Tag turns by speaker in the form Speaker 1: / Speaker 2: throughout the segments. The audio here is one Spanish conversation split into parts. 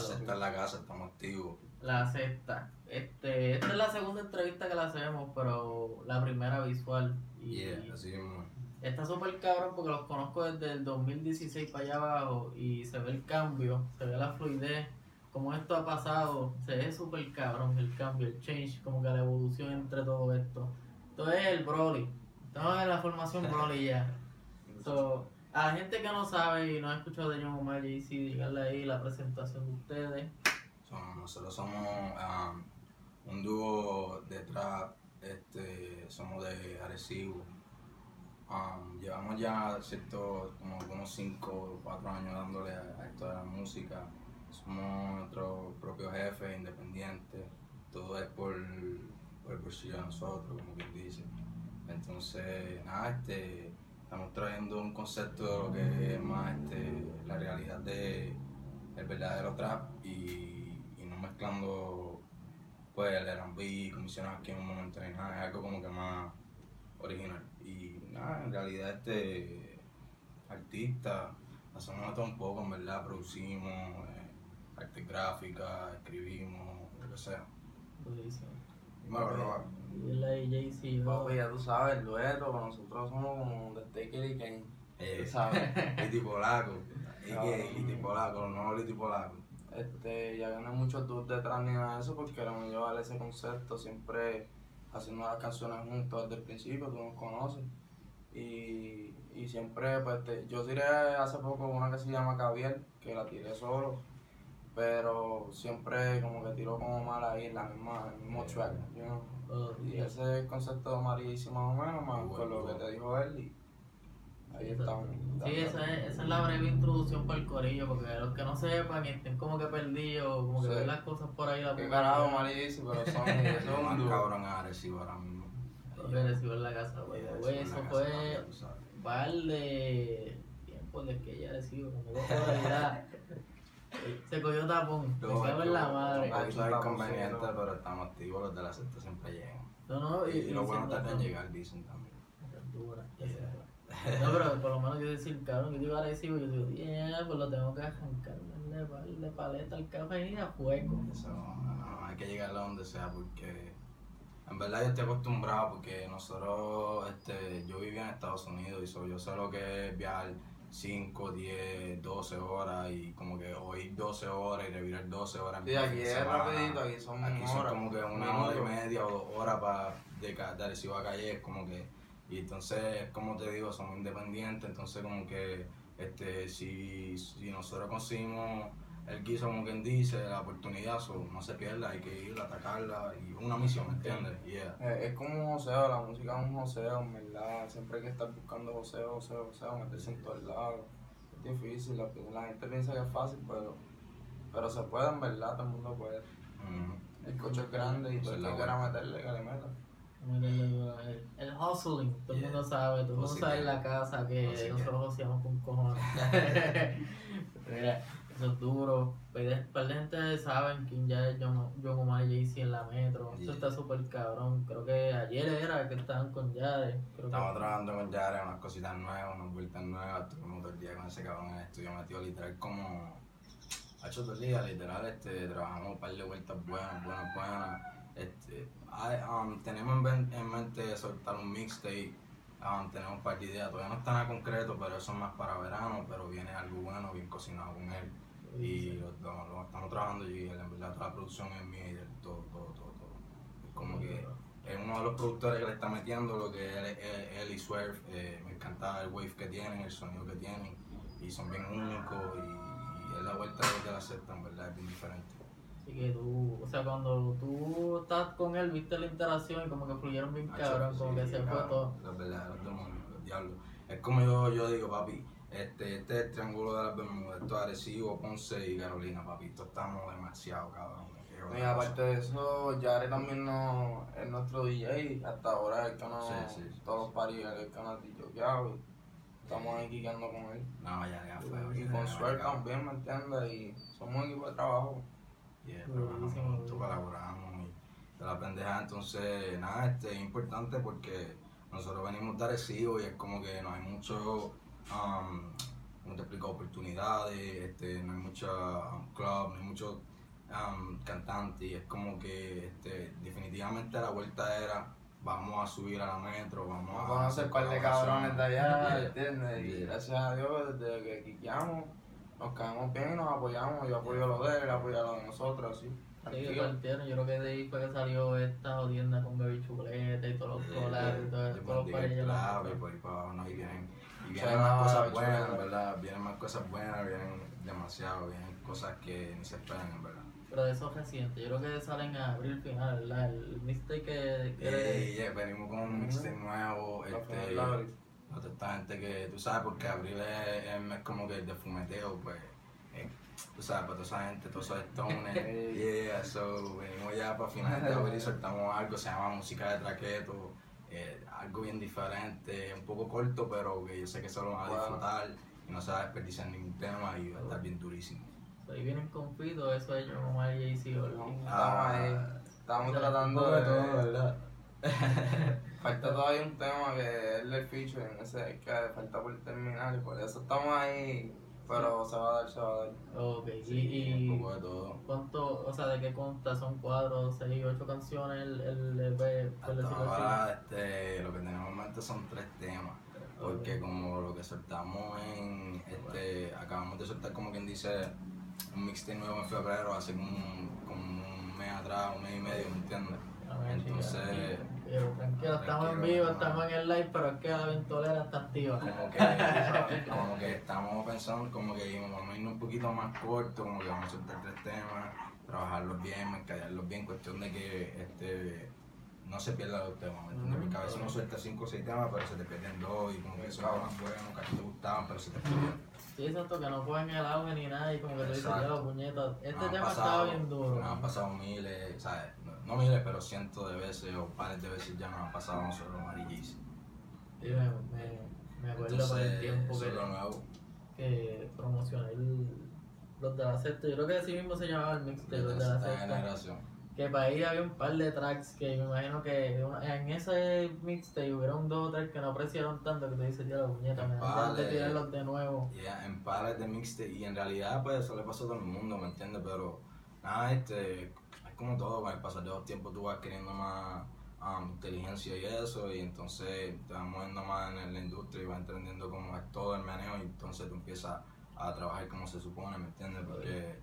Speaker 1: La
Speaker 2: sexta en la casa, estamos activos.
Speaker 1: La sexta. Este, esta es la segunda entrevista que la hacemos, pero la primera visual. Y
Speaker 2: Yeah, así mismo.
Speaker 1: Está súper cabrón porque los conozco desde el 2016 para allá abajo y se ve el cambio, se ve la fluidez, como esto ha pasado, se ve súper cabrón el cambio, el change, como que la evolución entre todo esto. Esto es el Broly, estamos en la formación Broly ya. So, a la gente que no sabe y no ha escuchado de John Omar y sí, díganle ahí la presentación de ustedes.
Speaker 2: Somos- nosotros somos um, un dúo de trap, este, somos de Arecibo. Um, llevamos ya cierto, como unos 5 o 4 años dándole a, a esto de la música. Somos nuestros propios jefes, independientes. Todo es por, por el bolsillo de nosotros, como quien dice. Entonces, nada, este, estamos trayendo un concepto de lo que es más este, la realidad de el verdadero trap y, y no mezclando pues el R&B, hicieron aquí en un momento ni nada, es algo como que más original. Y nada, en realidad este artista, hacemos todo un poco, en verdad, producimos, eh, arte gráfica, escribimos, lo que sea.
Speaker 1: Buenísimo.
Speaker 2: Dímelo, Roba.
Speaker 1: Y la de Jay-Z, ¿no?
Speaker 3: Papi, ya tú sabes, el dueto, nosotros somos como de Take It y Kane,
Speaker 2: Eh,
Speaker 3: tú sabes.
Speaker 2: Liti Polaco, y que Liti Polaco, los nuevos Liti Polaco.
Speaker 3: Este, ya gané muchos tours detrás ni nada de eso porque queremos llevar ese concepto, siempre haciendo las canciones juntos desde el principio, tú nos conoces. Y, y siempre, pues, te- yo tiré hace poco una que se llama Caviel, que la tiré solo, pero siempre como que tiro como mal ahí en la misma, en el mismo track, you know? Y ese es el concepto de Marisa más o menos, más con lo que te dijo él y ahí estamos.
Speaker 1: Sí, esa es, esa es la breve introducción para el corillo, porque los que no sepan y estén como que perdidos, como que
Speaker 3: Sí.
Speaker 1: ven las cosas por ahí, la
Speaker 3: Qué carajo Marisa, pero son,
Speaker 2: Eso
Speaker 3: son
Speaker 2: más
Speaker 3: un
Speaker 2: cabrón es Arecibo ahora mismo.
Speaker 1: Recibió en la casa, güey. Eso fue
Speaker 2: ya
Speaker 1: un par de tiempo de que ella recibió, como que realidad. Se cogió tapón, me
Speaker 2: No,
Speaker 1: cago en la madre.
Speaker 2: Eso es inconveniente, pero estamos activos, los de la secta siempre llegan.
Speaker 1: No, no, y,
Speaker 2: Y, lo bueno
Speaker 1: siempre
Speaker 2: tarda en llegar, dicen también.
Speaker 1: Dura. No, pero por lo menos yo decir, cabrón, yo digo agresivo, yo digo, yeah, pues lo tengo que arrancar, darle par de paleta al café y a fuego.
Speaker 2: Eso, no, hay que llegar a donde sea porque en verdad yo estoy acostumbrado porque nosotros, este, yo vivía en Estados Unidos y so, yo sé lo que es viajar 5, 10, 12 horas y como que oír 12 horas y revirar 12 horas.
Speaker 3: Sí, aquí es
Speaker 2: semana.
Speaker 3: rapidito, aquí son
Speaker 2: Aquí son
Speaker 3: horas,
Speaker 2: como que una hora y media o dos horas para de, de Arecibo a Calle, es como que, y entonces, como te digo, somos independientes, entonces como que, este, si, si nosotros conseguimos el guiso, como quien dice, la oportunidad, so, no se pierda, hay que ir a atacarla, y una misión, ¿me entiendes? Yeah.
Speaker 3: Eh, Es como un joseo, la música es un joseo, en verdad. Siempre hay que estar buscando joseo, joseo, joseo, meterse en todos lados. Es difícil, la, la gente piensa que es fácil, pero, pero se puede, en verdad, todo el mundo puede.
Speaker 2: Mm.
Speaker 3: El coche es grande y todo el que quiera meterle, que le meta.
Speaker 1: Él. El hustling, todo el
Speaker 2: Yeah.
Speaker 1: mundo sabe, todo el mundo sabe en la casa que nosotros hacíamos con cojones. Mira, eso es duro. Un par de gente saben quién ya es John, John Omar y Jay-Z en la metro. Eso está súper cabrón. Creo que ayer era que estaban con Yare. Creo
Speaker 2: Estamos
Speaker 1: que...
Speaker 2: trabajando con Yare, unas cositas nuevas, unas vueltas nuevas, estuvimos todo el día con ese cabrón en el estudio metido literal como ha hecho todo el día, literal, este, trabajamos un par de vueltas buenas, buenas, buenas. Este, hay, um, tenemos en, en mente soltar un mixtape, um, tenemos un par de ideas, todavía no está nada concreto, pero eso es más para verano, pero viene algo bueno, bien cocinado con él. Y lo, lo- lo estamos trabajando y en verdad toda la producción es mía y todo, todo, todo, todo. Es como que es uno de los productores que le está metiendo lo que él, él, él y Swerve, eh, me encanta el wave que tienen, el sonido que tienen, y son bien únicos y, y es la vuelta de la en verdad, es bien diferente.
Speaker 1: Así que tú, o sea, cuando tú estás con él, viste la interacción y como que fluyeron bien cabrón, como que se fue todo.
Speaker 2: Los verdaderos demonios, los diablos. Es como yo, yo digo, papi, este, este es el triángulo de las Bermudas, esto es Arecibo, Ponce y Carolina, papi, esto estamos demasiado, cabrón.
Speaker 3: Y aparte de eso, Yare también no, es nuestro DJ. Hasta ahora es el que nos,
Speaker 2: Sí, sí, sí,
Speaker 3: todos
Speaker 2: sí.
Speaker 3: los paris, es el que nos ha y Estamos ahí quiqueando con él.
Speaker 2: No, ya, ya fue.
Speaker 3: Y
Speaker 2: ya,
Speaker 3: con
Speaker 2: ya.
Speaker 3: también, ¿me entiendes? Y somos un equipo de trabajo.
Speaker 2: Yeah, trabajamos juntos,
Speaker 1: buenísimo.
Speaker 2: colaboramos y de la pendeja, entonces nada, este, es importante porque nosotros venimos de Arecibo y es como que no hay mucho, um, como te explico, oportunidades, este, no hay mucho um, club, no hay muchos um, cantantes, y es como que este, definitivamente la vuelta era vamos a subir a la metro, vamos a
Speaker 3: conocer un par de cabrones de allá, ¿entiendes? Y gracias a Dios, desde que quiqueamos, nos caemos bien y nos apoyamos. Yo apoyo lo de él, él apoya lo de nosotros, así.
Speaker 1: Sí, yo entiendo. Yo creo que de ahí fue que salió esta jodienda con Baby Chuleta y todos los dólares y todo eso. Todos los países.
Speaker 2: Claro, y por ahí para abajo, no, y vienen, vienen más cosas buenas, ¿verdad? Vienen más cosas buenas, vienen demasiado, vienen cosas que ni se esperan, en verdad.
Speaker 1: Pero de esos recientes, yo creo que salen a abril final, ¿verdad? El mixtape que...
Speaker 2: que yeah, venimos con un mixtape nuevo, este... Toda esta gente que, tú sabes, porque abril es, es, como que de fumeteo, pues... Eh, tú sabes, para toda esa gente, todos esos stones, yeah, so, venimos ya para finales de abril y soltamos algo, se llama Música de Traqueto, eh, algo bien diferente, un poco corto, pero que yo sé que se lo van a disfrutar y no se va a desperdiciar ningún tema y va a estar bien durísimo.
Speaker 1: Ahí vienen con Fito, eso ellos como ahí y
Speaker 3: ah, ahí. Estamos tratando de todo, ¿verdad? falta todavía un tema que es el feature, ese que falta por terminar y por eso estamos ahí. Pero se va a dar, se va a dar.
Speaker 1: Ok, y, y de todo. ¿cuánto, o sea, de qué consta? ¿Son cuatro, seis, ocho canciones el, el EP?
Speaker 2: ahora, este, lo que tenemos en mente son tres temas. Porque como lo que soltamos en, este, acabamos de soltar como quien dice un mixtape nuevo en febrero, hace como un, como un mes atrás, un mes y medio, ¿me entiendes? Entonces.
Speaker 1: Tranquilo, estamos en vivo, estamos en el live, pero es que la ventolera está activa.
Speaker 2: Como que, como que estamos pensando, como que vamos a irnos un poquito más corto, como que vamos a soltar tres temas, trabajarlos bien, mercadearlos bien, cuestión de que este no se pierda los temas, ¿me entiendes? Porque a veces uno suelta cinco o seis temas, pero se te pierden dos, y como que son más buenos, que a ti te gustaban, pero se te pierden.
Speaker 1: Sí, exacto, que no pueden el auge ni nada y como que te dices, ya los puñetos. Este tema estaba bien duro.
Speaker 2: Nos han pasado miles, ¿sabes? No, miles, pero cientos de veces o pares de veces ya nos han pasado nosotros amarillis.
Speaker 1: Sí, me, me, me acuerdo por el tiempo que, que promocioné los de la sexta. Yo creo que así mismo se llamaba el mix de los de la sexta que para ahí había un par de tracks que me imagino que en ese mixtape hubieron dos o tres que no apreciaron tanto que te dices, ya la puñeta, me dan de tirarlos de nuevo.
Speaker 2: Yeah, en pares de mixtape y en realidad pues eso le pasó a todo el mundo, ¿me entiendes? Pero nada, este, es como todo, con el pasar de los tiempos tú vas adquiriendo más um, inteligencia y eso y entonces te vas moviendo más en la industria y vas entendiendo cómo es todo el manejo y entonces tú empiezas a trabajar como se supone, ¿me entiendes? Porque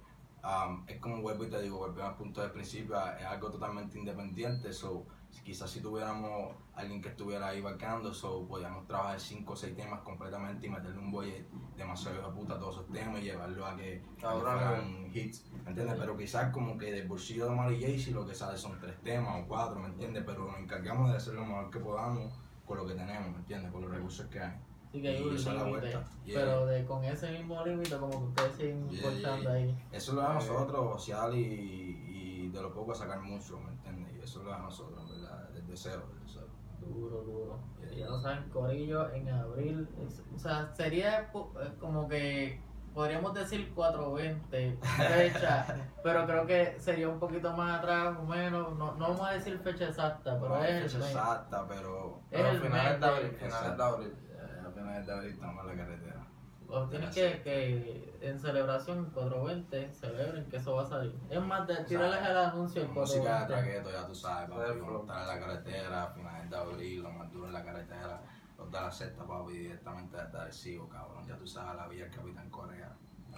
Speaker 2: es como vuelvo y te digo, volvemos al punto de principio, es algo totalmente independiente, so, quizás si tuviéramos alguien que estuviera ahí vacando, so, podíamos trabajar 5 o 6 temas completamente y meterle un boy demasiado de puta a todos esos temas y llevarlo a que fueran hits, ¿me entiendes? Pero quizás como que del bolsillo de Mary si lo que sale son 3 temas o 4, ¿me entiendes? Pero nos encargamos de hacer lo mejor que podamos con lo que tenemos, ¿me entiendes? Con los recursos que hay.
Speaker 1: Sí que hay un límite, pero de, con ese mismo límite como que ustedes siguen yeah, ahí.
Speaker 2: Eso lo da a nosotros, social y, y, de lo poco a sacar mucho, ¿me entiendes? Y eso lo da a nosotros, ¿verdad? Desde cero, desde cero.
Speaker 1: Duro, duro. Ya lo saben, Corillo, en abril, o sea, sería eh, como que podríamos decir 420 fecha, pero creo que sería un poquito más atrás o menos, no, no vamos a decir fecha exacta, pero es
Speaker 2: fecha exacta, pero,
Speaker 1: es el
Speaker 3: final de abril, final de abril
Speaker 2: de abril estamos en la carretera.
Speaker 1: O tienes que, que en celebración 420 celebren que eso va a salir. Es más de tirarles el anuncio el
Speaker 2: Música de traqueto, ya tú sabes, papi. Estar en la carretera, finales de abril, lo más duro en la carretera. Los de la sexta, papi, directamente desde Arecibo, cabrón. Ya tú sabes, la vía del Capitán Corea.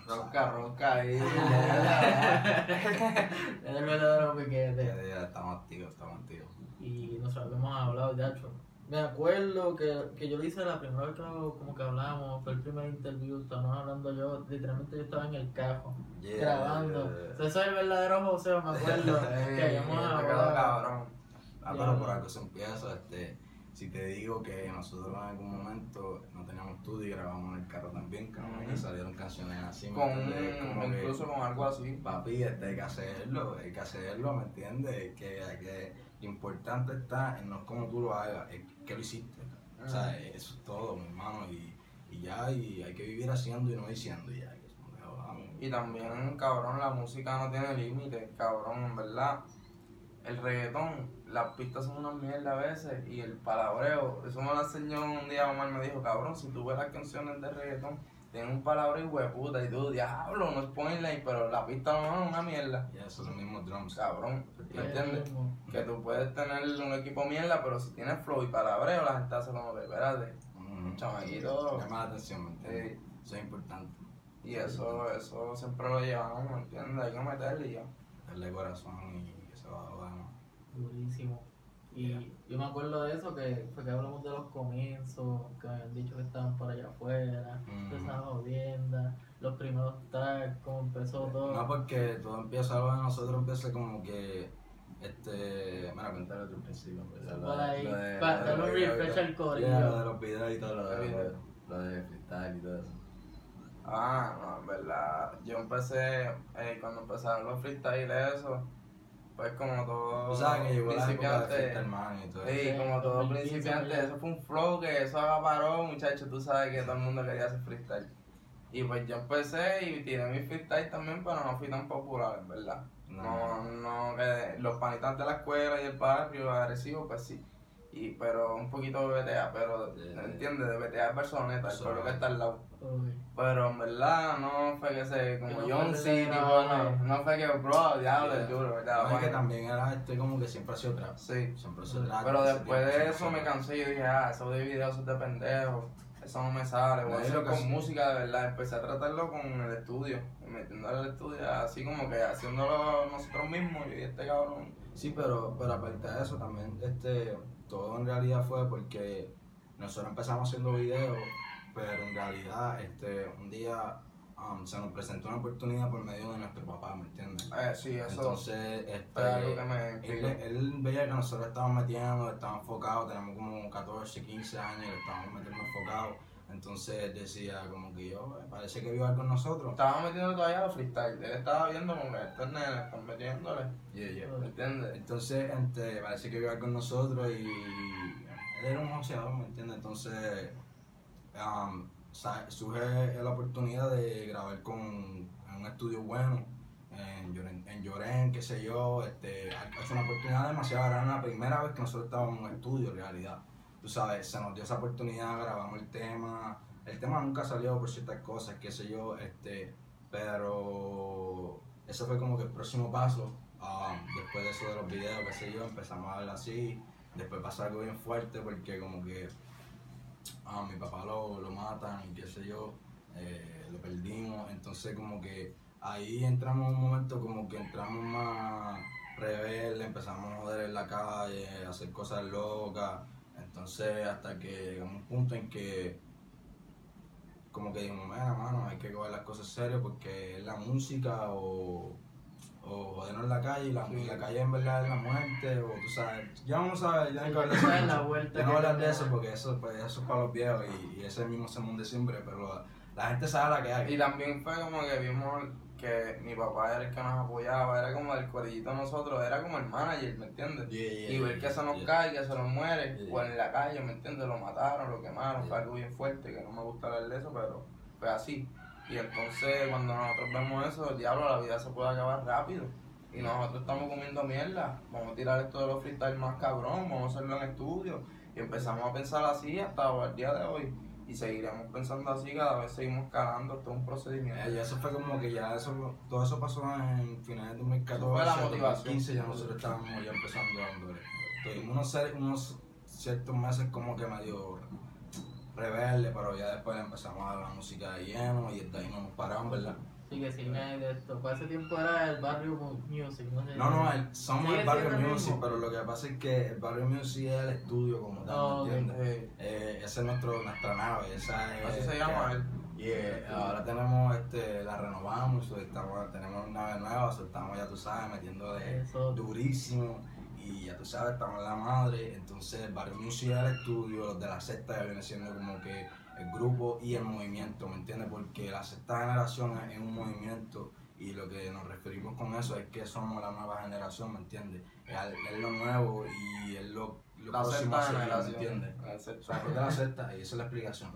Speaker 3: Ronca, ronca ahí. es
Speaker 1: el verdadero piquete.
Speaker 2: Ya, ya, estamos activos, estamos activos.
Speaker 1: Y nosotros hemos hablado, de hecho me acuerdo que, que yo le hice la primera vez que como que hablamos, fue el primer interview, estábamos hablando yo, literalmente yo estaba en el cajo, grabando. eso es el verdadero José, me acuerdo, que
Speaker 3: habíamos hablado. cabrón.
Speaker 2: Ah, pero por algo se empieza, este, si te digo que nosotros en algún momento no teníamos estudio y grabamos en el carro también, cabrón, y salieron canciones así,
Speaker 3: con, incluso con algo así.
Speaker 2: Papi, este, hay que hacerlo, hay que hacerlo, ¿me entiendes? Que hay que lo importante está en no cómo tú lo hagas, es que lo hiciste. O sea, eso es todo, mi hermano. Y, y ya, y hay que vivir haciendo y no diciendo. Y ya, que
Speaker 3: Y también, cabrón, la música no tiene límites, cabrón, en verdad. El reggaetón, las pistas son una mierda a veces y el palabreo, eso me lo enseñó un día Omar, me dijo, cabrón, si tú ves las canciones de reggaetón, tienen un palabra y hueputa y tú, diablo, no es point pero la pista no es una mierda.
Speaker 2: Y esos son los mismos drums.
Speaker 3: Cabrón, ¿me entiendes? Que tú puedes tener un equipo mierda, pero si tienes flow y palabreo, la gente hace como que, espérate.
Speaker 2: Mm.
Speaker 3: Chamaquito.
Speaker 2: Llama la atención, ¿me entiendes?
Speaker 3: Sí.
Speaker 2: Eso es importante.
Speaker 3: Y eso, eso siempre lo llevamos, ¿me entiendes? Hay que meterle y ya.
Speaker 2: Darle corazón y que se va a joder, ¿no?
Speaker 1: Durísimo. Y yo me acuerdo de eso, que fue que hablamos de los comienzos, que me habían dicho que estaban por allá afuera,
Speaker 2: Mm.
Speaker 1: de esa jodienda, los primeros tracks, cómo empezó todo.
Speaker 2: No, porque todo empieza, lo de nosotros empieza como que, este, bueno, contar otro principio. pues, lo
Speaker 1: por
Speaker 2: de-
Speaker 1: ahí, para darle un refresh al corillo.
Speaker 2: Yeah, lo de los videos y todo, lo
Speaker 3: ¿Qué
Speaker 2: de,
Speaker 3: video?
Speaker 2: lo de freestyle y todo eso.
Speaker 3: Ah, no, en verdad. Yo empecé, eh, cuando empezaron los freestyle y eso, pues como todo
Speaker 2: Tú sabes que llegó la época de
Speaker 3: principiante.
Speaker 2: freestyle man y todo eso.
Speaker 3: Sí,
Speaker 1: Sí,
Speaker 3: como todo
Speaker 1: 2015
Speaker 3: principiante,
Speaker 1: ya.
Speaker 3: eso fue un flow que eso acaparó, muchachos, tú sabes que todo el mundo quería hacer freestyle. Y pues yo empecé y tiré mi freestyle también, pero no fui tan popular, en verdad. No, no, que los panitas de la escuela y el barrio agresivo, pues sí. Y, pero un poquito de BTA, pero,
Speaker 2: Sí.
Speaker 3: ¿entiendes? De BTA es el
Speaker 2: Eso
Speaker 3: pueblo que
Speaker 2: es.
Speaker 3: está al lado. Pero en verdad no fue que se, como
Speaker 1: Que no
Speaker 3: John
Speaker 1: fue
Speaker 3: C,
Speaker 1: de
Speaker 3: tipo, no, no fue que, bro, diablo,
Speaker 2: Yeah.
Speaker 3: duro,
Speaker 2: No,
Speaker 3: ¿verdad?
Speaker 2: es que también era este como que siempre ha sido trap.
Speaker 3: Sí.
Speaker 2: Siempre ha sido trap.
Speaker 3: Pero después
Speaker 2: tiempo
Speaker 3: de eso me cansé y yo dije, ah, eso de videos eso es de pendejo, eso no me sale, voy a
Speaker 2: No, lo
Speaker 3: con
Speaker 2: sí.
Speaker 3: música de verdad. Empecé a tratarlo con el estudio, metiéndole al estudio, así como que haciéndolo nosotros mismos y este cabrón.
Speaker 2: Sí, pero, pero aparte de eso también, este, todo en realidad fue porque nosotros empezamos haciendo videos, pero en realidad, este, un día um, se nos presentó una oportunidad por medio de nuestro papá, ¿me entiendes?
Speaker 3: Eh, sí, eso
Speaker 2: Entonces,
Speaker 3: algo
Speaker 2: este,
Speaker 3: que me
Speaker 2: él, él veía que nosotros estábamos metiendo, estábamos enfocados, tenemos como 14, 15 años estábamos metiendo enfocados. Entonces decía como que yo, "Eh, parece que viva con nosotros.
Speaker 3: Estaba metiendo todavía los freestyle, él estaba viendo como que estos nenes están metiéndole,
Speaker 2: Yeah, yeah.
Speaker 3: ¿me entiendes?
Speaker 2: Entonces, este, parece que iba con nosotros y él era un boxeador, ¿me entiendes? Entonces, um, surge la oportunidad de grabar con en un estudio bueno, en Lloren, en Lloren, qué sé yo, este, es una oportunidad demasiado grande, la primera vez que nosotros estábamos en un estudio, en realidad. Tú sabes, se nos dio esa oportunidad, grabamos el tema, el tema nunca salió por ciertas cosas, qué sé yo, este, pero ese fue como que el próximo paso. Ah, después de eso de los videos, qué sé yo, empezamos a hablar así. Después pasó algo bien fuerte porque como que a mi papá lo, lo matan y qué sé yo, eh, lo perdimos. Entonces como que ahí entramos en un momento como que entramos más rebeldes, empezamos a joder en la calle, a hacer cosas locas. Entonces hasta que llegamos a un punto en que como que dijimos, mira, mano, hay que coger las cosas serias porque es la música o, o jodernos en la calle y la, y la calle en verdad es la muerte o tú sabes, ya vamos a ver, ya no hay que hablar
Speaker 1: la vuelta
Speaker 2: Ya no hablar de eso porque eso, pues, eso es para los viejos y, y ese mismo sermón de siempre, pero la, la gente sabe la que hay.
Speaker 3: Y también fue como que vimos que mi papá era el que nos apoyaba, era como el corillito de nosotros, era como el manager, ¿me entiendes?
Speaker 2: Yeah, yeah,
Speaker 3: y ver que se nos cae, que se nos muere, o en la calle, ¿me entiendes? Lo mataron, lo quemaron, fue algo bien fuerte, que no me gusta hablar de eso, pero fue así. Y entonces cuando nosotros vemos eso, diablo, la vida se puede acabar rápido. Y nosotros estamos comiendo mierda, vamos a tirar esto de los freestyle más cabrón, vamos a hacerlo en estudio. Y empezamos a pensar así hasta el día de hoy. Y seguiremos pensando así, cada vez seguimos calando, esto es un procedimiento.
Speaker 2: Eh, y eso fue como que ya eso, todo eso pasó en finales de 2014,
Speaker 3: Fue la motivación.
Speaker 2: 2015, ya nosotros estábamos ya empezando dándole. Tuvimos unos, ciertos meses como que medio rebelde, pero ya después empezamos a dar la música de lleno y desde ahí no nos paramos, ¿verdad?
Speaker 1: Sí, que de esto. Para ese tiempo era el barrio Mu- Music, no sé.
Speaker 2: No, no, el- somos el Barrio Music,
Speaker 1: mismo.
Speaker 2: pero lo que pasa es que el Barrio Music es el estudio como tal,
Speaker 1: Oh,
Speaker 2: ¿me entiendes?
Speaker 3: Eh,
Speaker 2: Eh, esa es nuestro, nuestra nave, esa es...
Speaker 3: así se llama él.
Speaker 2: Y eh, ahora tenemos, este, la renovamos, estamos, tenemos una nave nueva, so, estamos ya tú sabes, metiendo de
Speaker 1: Eso.
Speaker 2: durísimo y ya tú sabes, estamos en la madre, entonces el Barrio Music es el estudio, los de la sexta ya viene siendo como que el grupo y el movimiento, ¿me entiendes? Porque la sexta generación es, es un movimiento y lo que nos referimos con eso es que somos la nueva generación, ¿me entiendes? Es, es lo nuevo y es lo, lo
Speaker 3: La
Speaker 2: próximo a ¿me entiendes?
Speaker 3: La
Speaker 2: O
Speaker 3: sexta
Speaker 2: sea, es de la sexta y esa es la explicación.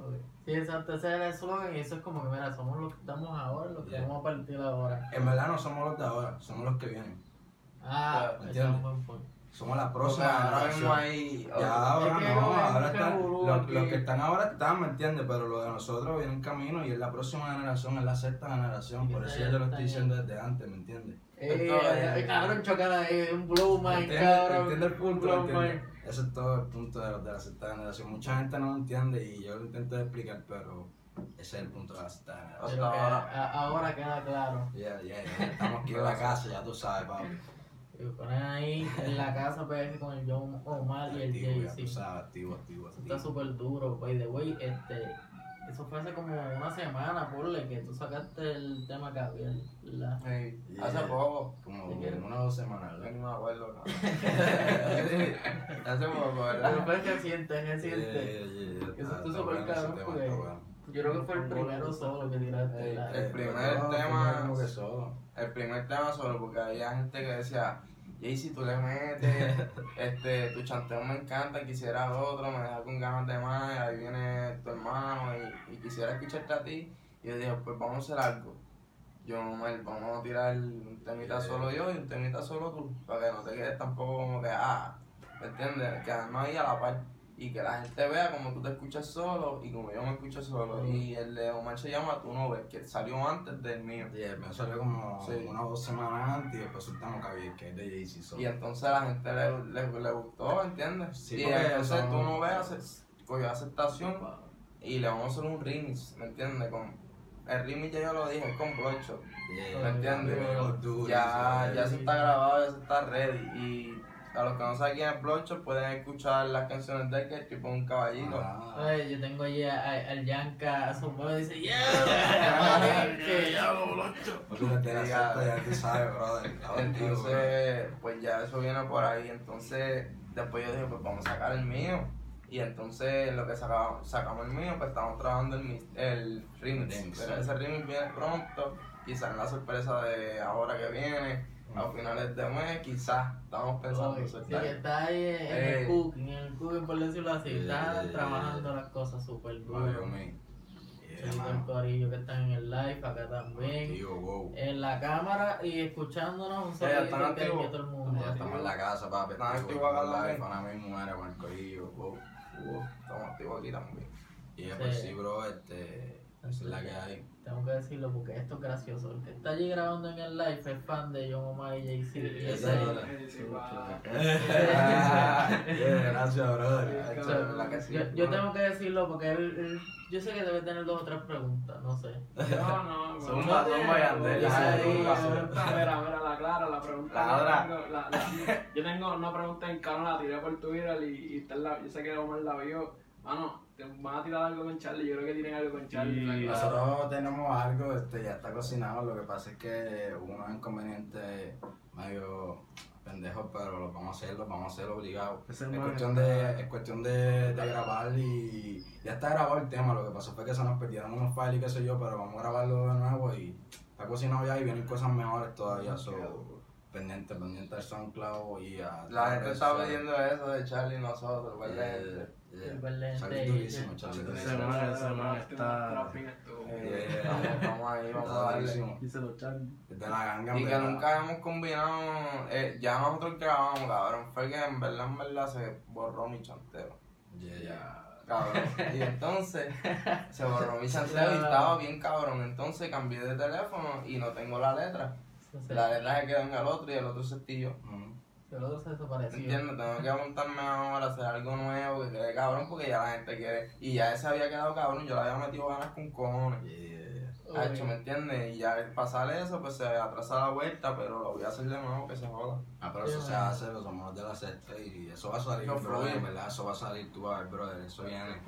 Speaker 1: Sí, exacto, ese era el y eso es como que, mira, somos los que estamos ahora, los que
Speaker 2: Yeah.
Speaker 1: vamos a partir ahora.
Speaker 2: En verdad no somos los de ahora, somos los que vienen.
Speaker 1: Ah,
Speaker 2: ¿Me
Speaker 1: es un buen punto.
Speaker 2: Somos la
Speaker 3: O
Speaker 2: próxima
Speaker 3: sea, ahora
Speaker 2: generación.
Speaker 3: mismo hay.
Speaker 2: Ya ahora no, ahora están, los, que están ahora están, ¿me entiendes? Pero los de nosotros vienen en camino y es la próxima generación, es la sexta generación, por eso yo te lo estoy diciendo desde antes, ¿me entiendes?
Speaker 1: Eh,
Speaker 3: es-
Speaker 1: eh, cabrón, chocan ahí, un cabrón.
Speaker 2: ¿Entiendes el punto?
Speaker 1: mind.
Speaker 2: Ese es todo el punto de, de la sexta generación. Mucha gente no lo entiende y yo lo intento explicar, pero ese es el punto de la sexta generación.
Speaker 3: Ahora.
Speaker 1: queda claro.
Speaker 2: Ya, ya, ya, estamos aquí en la casa, ya tú sabes, papi.
Speaker 1: Y ponen ahí en la casa PF con el John Omar y el
Speaker 2: Activo,
Speaker 1: Jay-Z.
Speaker 2: activo, activo,
Speaker 1: Eso está
Speaker 2: activo.
Speaker 1: súper duro, by the way, este, eso fue hace como una semana, ponle, que tú sacaste el tema Gabriel, ¿verdad?
Speaker 3: Ey,
Speaker 2: Yeah.
Speaker 3: Hace poco.
Speaker 2: Como una o dos semanas,
Speaker 3: Yo
Speaker 2: ¿verdad?
Speaker 3: ni me acuerdo, cabrón. Hace poco,
Speaker 1: Pero
Speaker 3: ¿verdad?
Speaker 1: fue reciente, es reciente.
Speaker 2: Yeah,
Speaker 1: Eso
Speaker 2: está-
Speaker 1: estuvo súper
Speaker 2: tema,
Speaker 1: porque-. Yo creo que fue el primero solo que tiraste. La-
Speaker 3: el
Speaker 2: Eh,
Speaker 3: primer
Speaker 2: pero no,
Speaker 3: tema-
Speaker 2: fue como que solo.
Speaker 3: El primer tema solo, porque había gente que decía, Jay, si tú le metes, este, tu chanteo me encanta, quisiera otro, me deja con ganas de más, y ahí viene tu hermano y, y quisiera escucharte a ti. Y yo dije, pues vamos a hacer algo. Yo, Omar, vamos a tirar un temita solo yo y un temita solo tú, para que no te quedes tampoco como que, ah, ¿me entiendes? Quedarnos ahí a la par. Y que la gente vea como tú te escuchas solo y como yo me escucho solo. Y el de Omar se llama Tú no ves, que salió antes del mío.
Speaker 2: Y el mío salió como
Speaker 3: Sí.
Speaker 2: una o dos semanas antes y después soltamos Cavier, que es de Jay-Z solo.
Speaker 3: Y entonces a la gente le, le, le gustó, ¿entiendes?
Speaker 2: Sí,
Speaker 3: y entonces
Speaker 2: son-
Speaker 3: tú no ves, cogió aceptación y le vamos a hacer un remix, ¿me entiendes? Con, el remix ya yo lo dije, es con.
Speaker 2: Yeah,
Speaker 3: ¿Me entiendes? Ya, ya se está grabado, ya se está ready. Y a los que no saben quién es Bloodshot pueden escuchar las canciones de él, que es tipo un caballito.
Speaker 2: Ah.
Speaker 1: Ay, yo tengo allí al Yanka asombrado y dice, ¡Yeah! que ya lo blocho.
Speaker 2: Porque desde la
Speaker 3: Diga-
Speaker 2: secta ya tú sabes, brother.
Speaker 3: Entonces, pues ya eso viene por ahí. Entonces, después yo dije, pues vamos a sacar el mío. Y entonces, en lo que sacamos, sacamos el mío, pues estamos trabajando el, el remix. Pero ese remix viene pronto. Quizás en la sorpresa de ahora que viene, a finales de mes, quizás estamos pensando en
Speaker 1: Sí, está ahí en
Speaker 3: Eh.
Speaker 1: el cooking, en el cooking por decirlo así, está
Speaker 2: Eh.
Speaker 1: trabajando las cosas súper.
Speaker 2: Yeah,
Speaker 1: Saludito al corillo que están en el live, acá también.
Speaker 2: Activo, wow.
Speaker 1: En la cámara y escuchándonos un
Speaker 3: Eh,
Speaker 1: saludito
Speaker 3: ¿están
Speaker 1: que
Speaker 3: activos?
Speaker 1: todo el mundo.
Speaker 2: Ya estamos en la casa, papi.
Speaker 3: Están
Speaker 2: activo,
Speaker 3: activos acá
Speaker 2: con live,
Speaker 3: también.
Speaker 2: Para mí, mujeres, con el corillo, wow.
Speaker 3: Uh, estamos activos aquí también.
Speaker 2: Y después
Speaker 1: Sí.
Speaker 2: sí, bro, este. Esa es la que hay.
Speaker 1: Tengo que decirlo porque esto es gracioso. El que está allí grabando en el live es fan de John Omar y Jay-Z.
Speaker 2: Gracias, brother.
Speaker 1: Yo, tengo que decirlo porque él, él- yo sé que debe tener dos o tres preguntas, no sé.
Speaker 4: No, no,
Speaker 3: Son
Speaker 4: no,
Speaker 3: más- son
Speaker 4: no,
Speaker 3: Mayandel,
Speaker 4: no,
Speaker 1: ya,
Speaker 4: no,
Speaker 1: sí,
Speaker 4: la
Speaker 1: sí.
Speaker 4: pregunta, Mira, mira, la clara, la pregunta.
Speaker 3: La
Speaker 4: tengo, la- la- yo tengo una pregunta en cara, la tiré por Twitter y, y está la- yo sé que Omar la vio. Mano, van a tirar algo con Charlie, yo creo que tienen algo con Charlie.
Speaker 2: Y nosotros tenemos algo, este, ya está cocinado, lo que pasa es que hubo unos inconvenientes medio pendejos, pero los vamos a hacer, los vamos a hacer obligados.
Speaker 4: Ese
Speaker 2: Es cuestión, de, es cuestión de, de grabar y ya está grabado el tema, lo que pasó fue que se nos perdieron unos files y qué sé yo, pero vamos a grabarlo de nuevo y está cocinado ya y vienen cosas mejores todavía, so, pendiente, pendiente al SoundCloud y a...
Speaker 3: La gente está pidiendo eso de Charlie y nosotros, ¿verdad?
Speaker 2: Eh, eh,
Speaker 1: Excelente.
Speaker 2: Charlie durísimo, Charlie durísimo.
Speaker 5: está-
Speaker 4: estuvo.
Speaker 3: Eh,
Speaker 2: Yeah.
Speaker 3: vamos, vamos ahí, vamos a darle.
Speaker 2: durísimo.
Speaker 5: Díselo, Charlie.
Speaker 2: Es de la ganga,
Speaker 3: Y que nunca hemos combinado, eh, ya nosotros grabamos, cabrón. Fue que en verdad, en verdad se borró mi chanteo.
Speaker 2: Yeah, yeah.
Speaker 3: Cabrón. Y entonces se borró mi chanteo y estaba bien cabrón. Entonces cambié de teléfono y no tengo la letra.
Speaker 1: Se,
Speaker 3: La letra se quedó en el otro y el otro se estilló.
Speaker 2: Mm.
Speaker 1: se lo se desapareció.
Speaker 3: ¿Entiendes? Tengo que montarme ahora, hacer algo nuevo que quede cabrón porque ya la gente quiere. Y ya ese había quedado cabrón, yo le había metido ganas con cojones.
Speaker 2: Yeah.
Speaker 3: Hacho, ¿me entiendes? Y ya al pasar eso, pues se atrasa la vuelta, pero lo voy a hacer de nuevo que se joda.
Speaker 2: Ah, pero eso se hace, los somos de la sexta y eso va a salir, brother,
Speaker 3: fluye.
Speaker 2: en verdad, eso va a salir, tú vas a ver, brother, eso viene.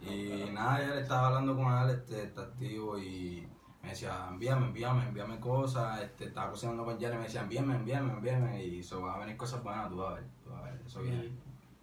Speaker 2: Y nada, yo le estaba hablando con él, este, está activo y me decía, envíame, envíame, envíame cosas, este, estaba cocinando con Jerry, me decía, envíame, envíame, envíame, y eso va a venir cosas buenas, tú vas a ver, tú vas a ver, eso viene.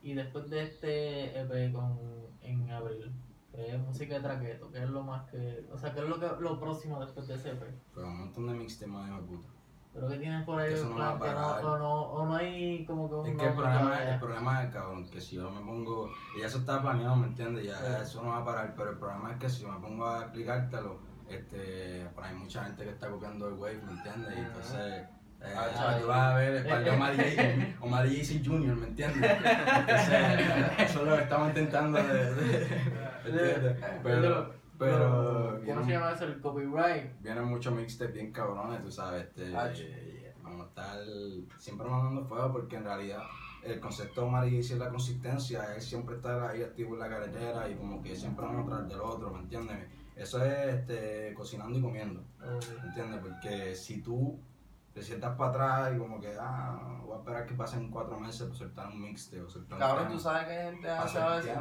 Speaker 1: Y, y después de este EP con, en abril, que es música de traqueto, que es lo más que. O sea, que es lo, que, lo próximo después de ese EP.
Speaker 2: Pero un montón de mixtapes de puta.
Speaker 1: Pero que tienes por ahí
Speaker 2: Eso no va a
Speaker 1: plan que no,
Speaker 2: parar.
Speaker 1: o, no, o no hay como que un.
Speaker 2: Es que el problema,
Speaker 1: todavía.
Speaker 2: el problema es, cabrón, que si yo me pongo, y ya eso está planeado, ¿me entiendes? Ya
Speaker 1: Sí.
Speaker 2: eso no va a parar, pero el problema es que si yo me pongo a explicártelo, este, pues hay mucha gente que está copiando el wave, ¿me entiendes? Y entonces, Eh,
Speaker 3: Ah,
Speaker 2: ah, tú vas a ver el par de Omar J- Omar Jr., ¿me entiendes? Entonces, eso es lo que estamos intentando de... de- ¿entiendes? Pero, pero
Speaker 1: ¿Cómo se llama eso? El copyright.
Speaker 2: vienen muchos mixtapes bien cabrones, tú sabes. Este,
Speaker 3: Ah,
Speaker 2: eh, vamos a estar siempre mandando fuego porque en realidad el concepto de Omar es la consistencia, es siempre estar ahí activo en la carretera y como que siempre uno tras del otro, ¿me entiendes? Eso es este, cocinando y comiendo. ¿Me entiendes? Porque si tú te sientas para atrás y como que, ah, voy a esperar que pasen cuatro meses para soltar un mixtape o soltar
Speaker 3: Cabrón, tú sabes que hay gente hace a veces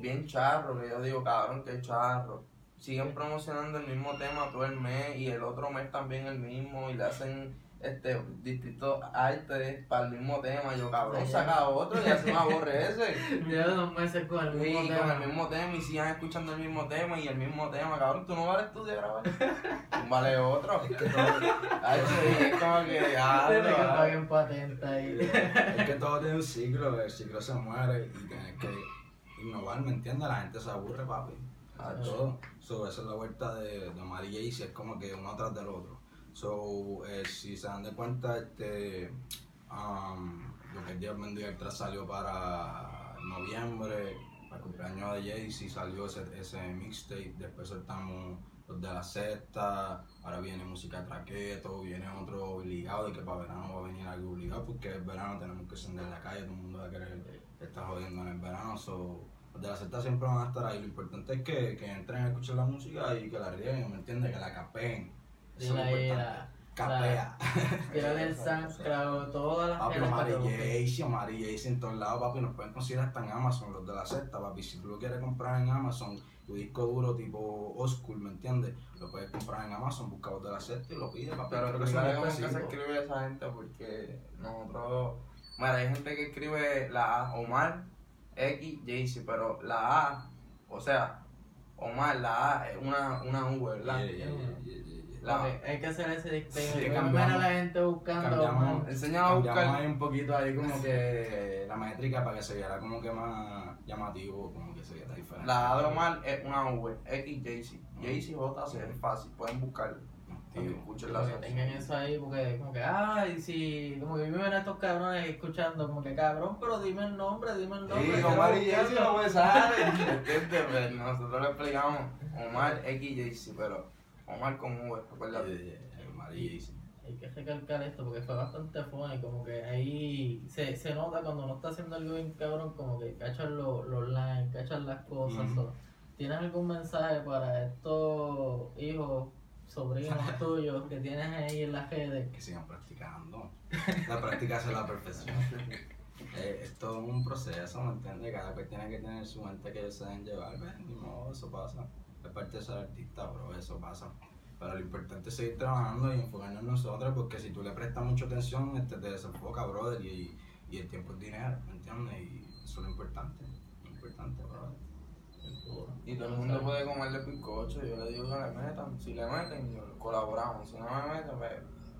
Speaker 3: bien charro, que yo digo, cabrón, que charro. Siguen promocionando el mismo tema todo el mes y el otro mes también el mismo y le hacen este distintos artes para el mismo tema. Yo, cabrón, saca otro y así me aborrece.
Speaker 1: Llevo dos meses con el mismo
Speaker 3: Y
Speaker 1: tema.
Speaker 3: con el mismo tema y sigan escuchando el mismo tema y el mismo tema, cabrón, tú no vales tú de grabar. vale otro.
Speaker 2: Es que todo,
Speaker 3: Ay, sí, es como que ya.
Speaker 1: Desde que
Speaker 3: no,
Speaker 1: paguen patente ahí.
Speaker 2: es que todo tiene un ciclo, el ciclo se muere y tienes que innovar, ¿me entiendes? La gente se aburre, papi.
Speaker 3: Ah,
Speaker 2: A todo. So, esa es la vuelta de, de Omar y Jaycee, es como que uno tras del otro. So, eh, si se dan de cuenta, este, um, lo que Dios bendiga el salió para noviembre, para el cumpleaños de Jaycee salió ese, ese mixtape, después soltamos los de la sexta, ahora viene música traqueto, viene otro obligado, de que para verano va a venir algo obligado, porque es verano tenemos que encender la calle, todo el mundo va a querer estar jodiendo en el verano, so, los de la secta siempre van a estar ahí. Lo importante es que, que entren a escuchar la música y que la rieguen, ¿me entiendes? Que la capeen.
Speaker 1: La.
Speaker 2: Capea.
Speaker 1: Tírale el SoundCloud, todas las
Speaker 2: Papi,
Speaker 1: genes para
Speaker 2: Omar
Speaker 1: que
Speaker 2: y
Speaker 1: busquen.
Speaker 2: Jaycee, Omar y Jaycee en todos lados, papi. Nos pueden conseguir hasta en Amazon, los de la secta, papi. Si tú lo quieres comprar en Amazon, tu disco duro tipo school, ¿me entiendes? Lo puedes comprar en Amazon, busca los de la secta y lo pides, papi.
Speaker 3: Pero
Speaker 2: que
Speaker 3: se escribe esa gente porque nosotros. Mira, hay gente que escribe la A, Omar, X, Jaycee, pero la A, o sea, Omar, la A es una, una U, ¿verdad?
Speaker 2: Yeah, yeah, yeah, yeah, yeah, yeah.
Speaker 3: La-
Speaker 1: Ok, hay que hacer ese disclaimer.
Speaker 2: Sí, cambiamos-
Speaker 1: a la gente buscando.
Speaker 2: cambiamos-
Speaker 3: Enseña a
Speaker 2: Cambiamos
Speaker 3: buscar.
Speaker 2: ahí un poquito ahí como que la métrica para que se viera como que más llamativo, como que se viera diferente.
Speaker 3: La A de Omar es una V, X, Jaycee. Jaycee, J, C, es fácil, pueden buscarlo. Escuchen la
Speaker 1: que tengan eso ahí, porque como que, ay, si, como que viven estos cabrones escuchando, como que cabrón, pero dime el nombre, dime el nombre.
Speaker 3: Sí, Omar y
Speaker 1: buscarlo".
Speaker 3: Jaycee no me. ¿Entiendes? Pues nosotros le explicamos Omar, X, Jaycee, pero Omar con V, recuerda.
Speaker 2: María y sí.
Speaker 1: Hay que recalcar esto porque fue bastante funny, como que ahí se, se nota cuando no está haciendo algo bien cabrón, como que cachan los los lines, cachan las cosas.
Speaker 2: Ujú.
Speaker 1: so, ¿Tienes algún mensaje para estos hijos, sobrinos tuyos que tienes ahí en las redes?
Speaker 2: que sigan practicando. La práctica hace la perfección. Eh, es todo un proceso, ¿me entiendes? Cada cual tiene que tener su mente que ellos se llevar, ¿ves? Ni modo, eso pasa. Es parte de ser artista, bro, eso pasa. Pero lo importante es seguir trabajando y enfocarnos en nosotros, porque si tú le prestas mucha atención, este, te desenfoca, brother, y, y el tiempo es dinero, ¿me entiendes? Y eso es lo importante, lo importante, brother.
Speaker 3: Y todo el mundo puede comerle bizcocho, yo le digo que le metan. Si le meten, yo- colaboramos. Si no me meten, pues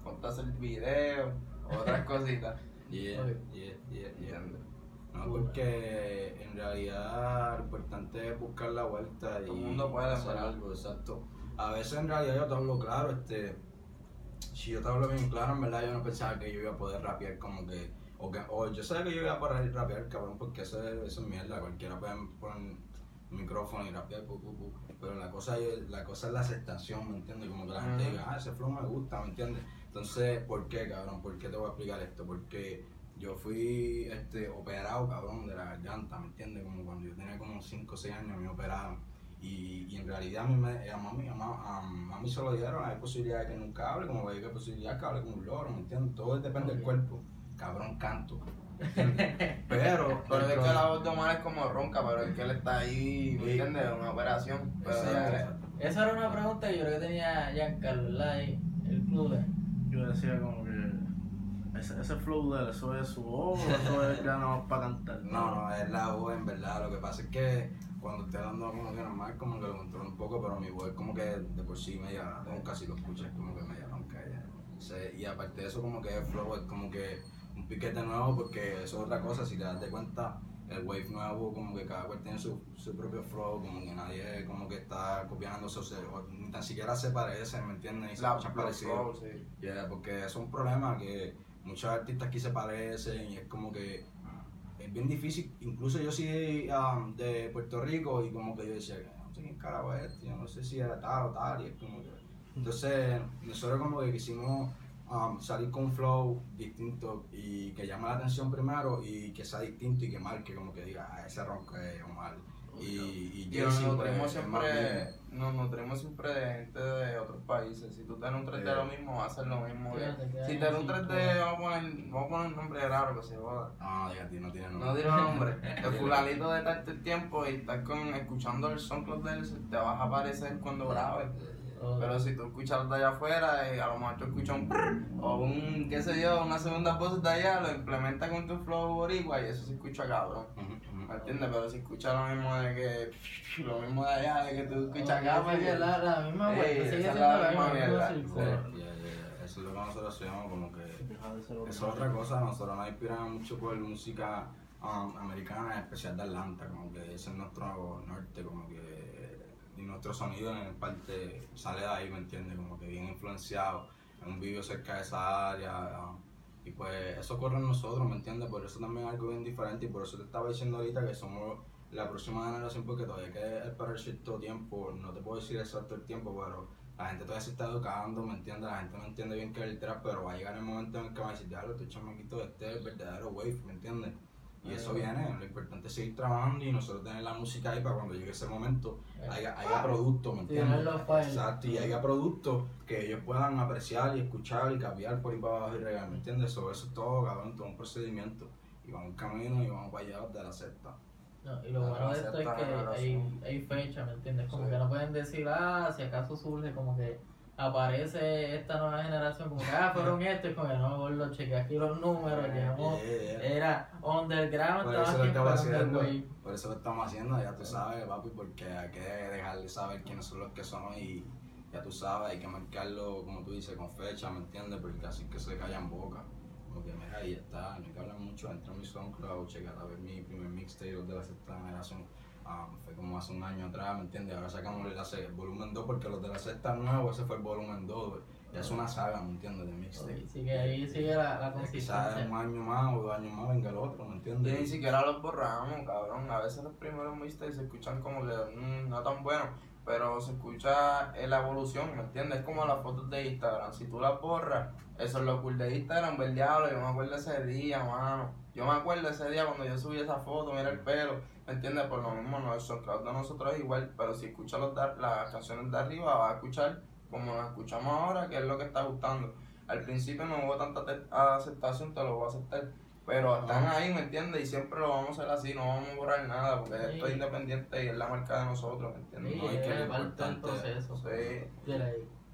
Speaker 3: ponte a hacer video, otras cositas.
Speaker 2: Yeah, yeah, yeah, yeah.
Speaker 3: ¿Entiendes?
Speaker 2: No, porque en realidad lo importante es buscar la vuelta y
Speaker 3: Todo el mundo puede,
Speaker 2: hacer algo, exacto. A veces en realidad yo te hablo claro, este, si yo te hablo bien claro, en verdad yo no pensaba que yo iba a poder rapear como que, o, que, o yo sabía que yo iba a poder rapear, cabrón, porque eso es, eso es mierda, cualquiera puede poner micrófono y rapear, pu, pu, pu. pero la cosa, es, la cosa es la aceptación, ¿me entiendes? Como que la gente diga, ah, ese flow me gusta, ¿me entiendes? Entonces, ¿por qué, cabrón? ¿Por qué te voy a explicar esto? Porque yo fui este, operado, cabrón, de la garganta, ¿me entiendes? Como cuando yo tenía como 5 o 6 años me operaron. Y, y en realidad a, mí me, a, mami, a, ma- a mami se lo dijeron, hay posibilidad de que nunca hable, como hay posibilidad de que hable como un loro, ¿me entiendes? Todo depende del
Speaker 1: Ok.
Speaker 2: cuerpo. Cabrón, canto. Pero,
Speaker 3: Pero es que la voz de Omar es como ronca, pero es que él está ahí, ¿me entiendes? Una operación. Pero.
Speaker 1: Esa era una pregunta que yo creo que tenía Giancarlo, ¿verdad? El club.
Speaker 5: Yo decía como que ese, ese flow de él, eso es su voz o eso es ya no para cantar.
Speaker 2: No, no, es la voz en verdad. Lo que pasa es que cuando estoy hablando como que normal, como que lo controlo un poco, pero mi voz es como que de por sí media ronca, si lo escuchas, como que media ronca. ya. Se- y aparte de eso, como que el flow es como que un piquete nuevo, porque eso es otra cosa. Si te das de cuenta, el wave nuevo, como que cada cual tiene su, su propio flow, como que nadie como que está copiándose o, se- o ni tan siquiera se parecen, ¿me entiendes? Ni se
Speaker 3: La,
Speaker 2: escuchan parecidos.
Speaker 3: sí.
Speaker 2: Yeah, porque es un problema que muchos artistas aquí se parecen y es como que es bien difícil. Incluso yo soy um, de Puerto Rico y como que yo decía, no sé quién carajo es este, yo no sé si era tal o tal. Y es como que... Entonces, nosotros como que quisimos um, salir con un flow distinto y que llame la atención primero y que sea distinto y que marque, como que diga, ah, ese ronco es Omar. Y, y
Speaker 3: Y nos nutrimos siempre, nos nutrimos siempre de gente de otros países. Si tú te nutres de lo mismo, vas a hacer lo mismo. Si te nutres de, vamos a poner, vamos a poner un nombre raro que se joda.
Speaker 2: No, diga, tío, no tiene nombre.
Speaker 3: No diré nombre. El fulanito de el tiempo y estar con, escuchando el SoundCloud de él, te vas a aparecer cuando grabes. Pero si tú escuchas de allá afuera y a lo mejor tú escuchas un prr o un, qué sé yo, una segunda voz de allá, lo implementas con tu flow boricua y eso se escucha cabrón. ¿Me entiendes? Pero si escuchas lo mismo de que, lo mismo de allá, de que tú escuchas acá, pues,
Speaker 1: sigue la, la misma vuelta, sigue
Speaker 3: es
Speaker 1: siendo
Speaker 3: la
Speaker 1: la
Speaker 3: misma mierda.
Speaker 2: Eso es lo que nosotros hacemos, como que eso es otra
Speaker 5: cosa.
Speaker 2: nosotros nos inspiramos mucho por música um, americana, en especial de Atlanta, como que ese es nuestro norte, como que y nuestro sonido en parte sale de ahí, ¿me entiendes? Como que bien influenciado, en un vivo cerca de esa área, um, y pues eso corre en nosotros, ¿me entiendes? Por eso también es algo bien diferente y por eso te estaba diciendo ahorita que somos la próxima generación porque todavía hay que esperar cierto tiempo, no te puedo decir exacto el tiempo, pero la gente todavía se está educando, ¿me entiendes? La gente no entiende bien qué es el trap, pero va a llegar el momento en el que va a decir, diablo, este chamaquito, este es el verdadero wave, ¿me entiendes? Y eso viene, lo importante es seguir trabajando y nosotros tener la música ahí para cuando llegue ese momento haya, haya producto, ¿me entiendes? Exacto, y haya producto que ellos puedan apreciar y escuchar y cambiar por ahí para abajo y regar, ¿me entiendes? Eso, eso es todo, cabrón, todo un procedimiento. Y vamos un camino y vamos para allá de la secta.
Speaker 1: No, y lo
Speaker 3: La
Speaker 1: bueno de esto es que hay, hay fecha, ¿me entiendes? Como
Speaker 3: Sí.
Speaker 1: que no pueden decir, ah, si acaso surge como que aparece esta nueva generación, como que, ah, fueron estos, y como que no, gordo, cheque aquí los números, llegamos,
Speaker 2: Yeah, yeah.
Speaker 1: era underground,
Speaker 2: Por eso lo estamos haciendo,
Speaker 1: wave.
Speaker 2: por eso lo estamos haciendo, ya tú sabes, papi, porque hay que dejarle saber quiénes son los que son y ya tú sabes, hay que marcarlo, como tú dices, con fecha, ¿me entiendes? Porque así que se callan boca. Como que mira, ahí está, no hay que hablar mucho, entra en mi SoundCloud, checar a ver mi primer mixtape de la sexta generación. Ah, fue como hace un año atrás, ¿me entiendes? Ahora sacamos el, el volumen 2 porque los de la sexta nuevo, ese fue el volumen 2, güey. Ya es una saga, ¿me entiendes? De mixtape.
Speaker 1: Y sigue ahí, sigue la, la
Speaker 2: Ya Quizás
Speaker 1: consistencia.
Speaker 2: un año más o dos años más venga el otro, ¿me
Speaker 3: Y
Speaker 2: entiendes?
Speaker 3: ni siquiera los borramos, cabrón. A veces los primeros mixtapes se escuchan como que mm, no tan buenos, pero se escucha la evolución, ¿me entiendes? Es como las fotos de Instagram. Si tú las borras, eso es lo cool de Instagram, ver diablo. Yo me acuerdo ese día, mano. Yo me acuerdo ese día cuando yo subí esa foto, mira el pelo, ¿me entiendes? Por lo mismo, no, el SoundCloud de nosotros es igual, pero si escuchas los las canciones de arriba, vas a escuchar como las escuchamos ahora, que es lo que está gustando. Al principio no hubo tanta aceptación, te lo voy a aceptar. Pero están ahí, ¿me entiendes? Y siempre lo vamos a hacer así, no vamos a borrar nada, porque
Speaker 1: Sí.
Speaker 3: esto es independiente y es la marca de nosotros, ¿me entiendes?
Speaker 1: Sí,
Speaker 2: No, y que lo
Speaker 1: es del
Speaker 2: importante-
Speaker 1: proceso.
Speaker 3: Sí.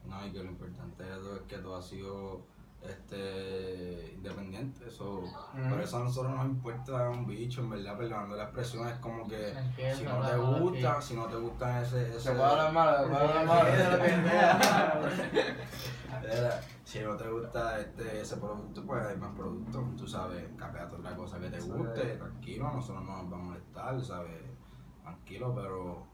Speaker 2: No, y que lo importante de todo es que todo ha sido este independiente. Eso, Por eso a nosotros nos importa un bicho, en verdad, perdonando la expresión, es como que si no te
Speaker 1: aquí.
Speaker 2: gusta, si no te gusta ese, ese
Speaker 3: malo,
Speaker 2: si no te gusta este, ese producto, pues hay más productos. Tú sabes, capeate otra cosa que te guste, tranquilo, nosotros no nos va a molestar, ¿sabes? Tranquilo, pero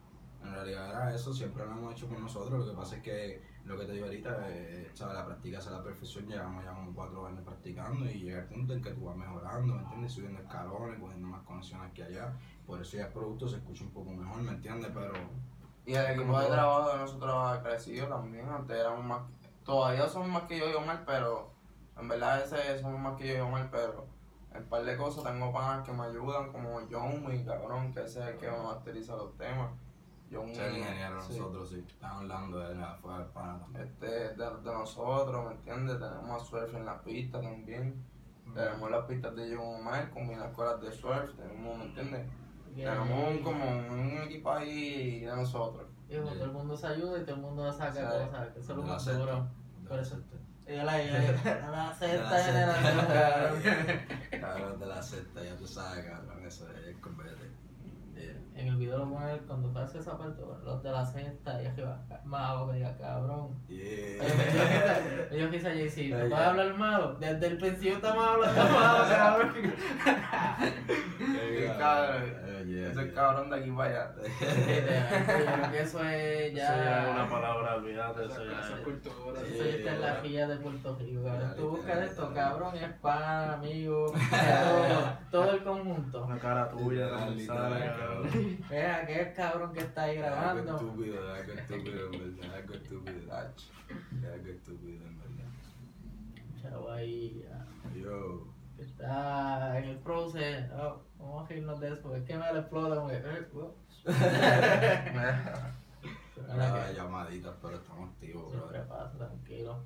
Speaker 2: en realidad era eso, siempre lo hemos hecho con nosotros. Lo que pasa es que lo que te digo ahorita, eh, ¿sabes? La práctica es la perfección. Llevamos ya como cuatro años practicando y llega el punto en que tú vas mejorando, ¿me entiendes? Subiendo escalones, cogiendo más conexiones que allá. Por eso ya el producto se escucha un poco mejor, ¿me entiendes? Pero
Speaker 3: Y el equipo de trabajo de nosotros ha crecido también. Antes éramos más. Todavía somos más que yo y Omar, pero. En verdad, ese somos más que yo y Omar, pero. En par de cosas tengo panas que me ayudan, como John, mi cabrón, que ese es el que masteriza los temas. John,
Speaker 2: ser ingeniero
Speaker 3: sí.
Speaker 2: nosotros sí. Estamos hablando de la fuera del pana también.
Speaker 3: Este, de, de nosotros, ¿me entiendes? Tenemos a surf en la pista también. Tenemos las pistas de John Omar, las de surf, tenemos, ¿me entiendes? Tenemos un, como un equipo ahí de nosotros.
Speaker 1: Y como todo el mundo se ayuda y todo el mundo saca cosas, que eso es lo
Speaker 2: De la
Speaker 1: más
Speaker 2: de
Speaker 1: Por eso-. Y la, la, la, la sexta generación, cabrón.
Speaker 2: De la secta, ya tú sabes, cabrón, eso es el compete. Yeah.
Speaker 1: En el video lo ponen cuando haces esa parte, bueno, los de la sexta y arriba, más abajo que diga cabrón.
Speaker 2: Yeah.
Speaker 1: Yo quise a JC,
Speaker 2: Ay,
Speaker 1: ¿me puedes
Speaker 2: ya.
Speaker 1: hablar malo? Desde el principio estamos hablando malo, cabrón.
Speaker 3: Qué cabrón. Ese
Speaker 2: yeah.
Speaker 3: cabrón de aquí para allá.
Speaker 1: Yo creo que eso es
Speaker 5: Eso ya es una
Speaker 1: ya.
Speaker 5: palabra, olvídate,
Speaker 4: Esa
Speaker 5: eso ya
Speaker 4: esa
Speaker 5: es.
Speaker 4: cultura.
Speaker 1: Eso ya está en la filla de Puerto Rico, cabrón. Tú buscas esto, cabrón, es pan, amigo, todo, todo el conjunto.
Speaker 5: Una cara tuya, sale,
Speaker 2: cabrón.
Speaker 5: Cabrón.
Speaker 1: Vea, aquel cabrón que está ahí
Speaker 2: Algo
Speaker 1: grabando.
Speaker 2: estúpido, algo estúpido, en verdad. Algo estúpido. Algo estúpido, en verdad.
Speaker 1: Chavo ahí,
Speaker 2: Yo.
Speaker 1: que está en el proceso. Oh, vamos a irnos de eso, porque es que me lo explota. Como que,
Speaker 2: llamaditas, pero estamos activos,
Speaker 1: Siempre pasa, tranquilo.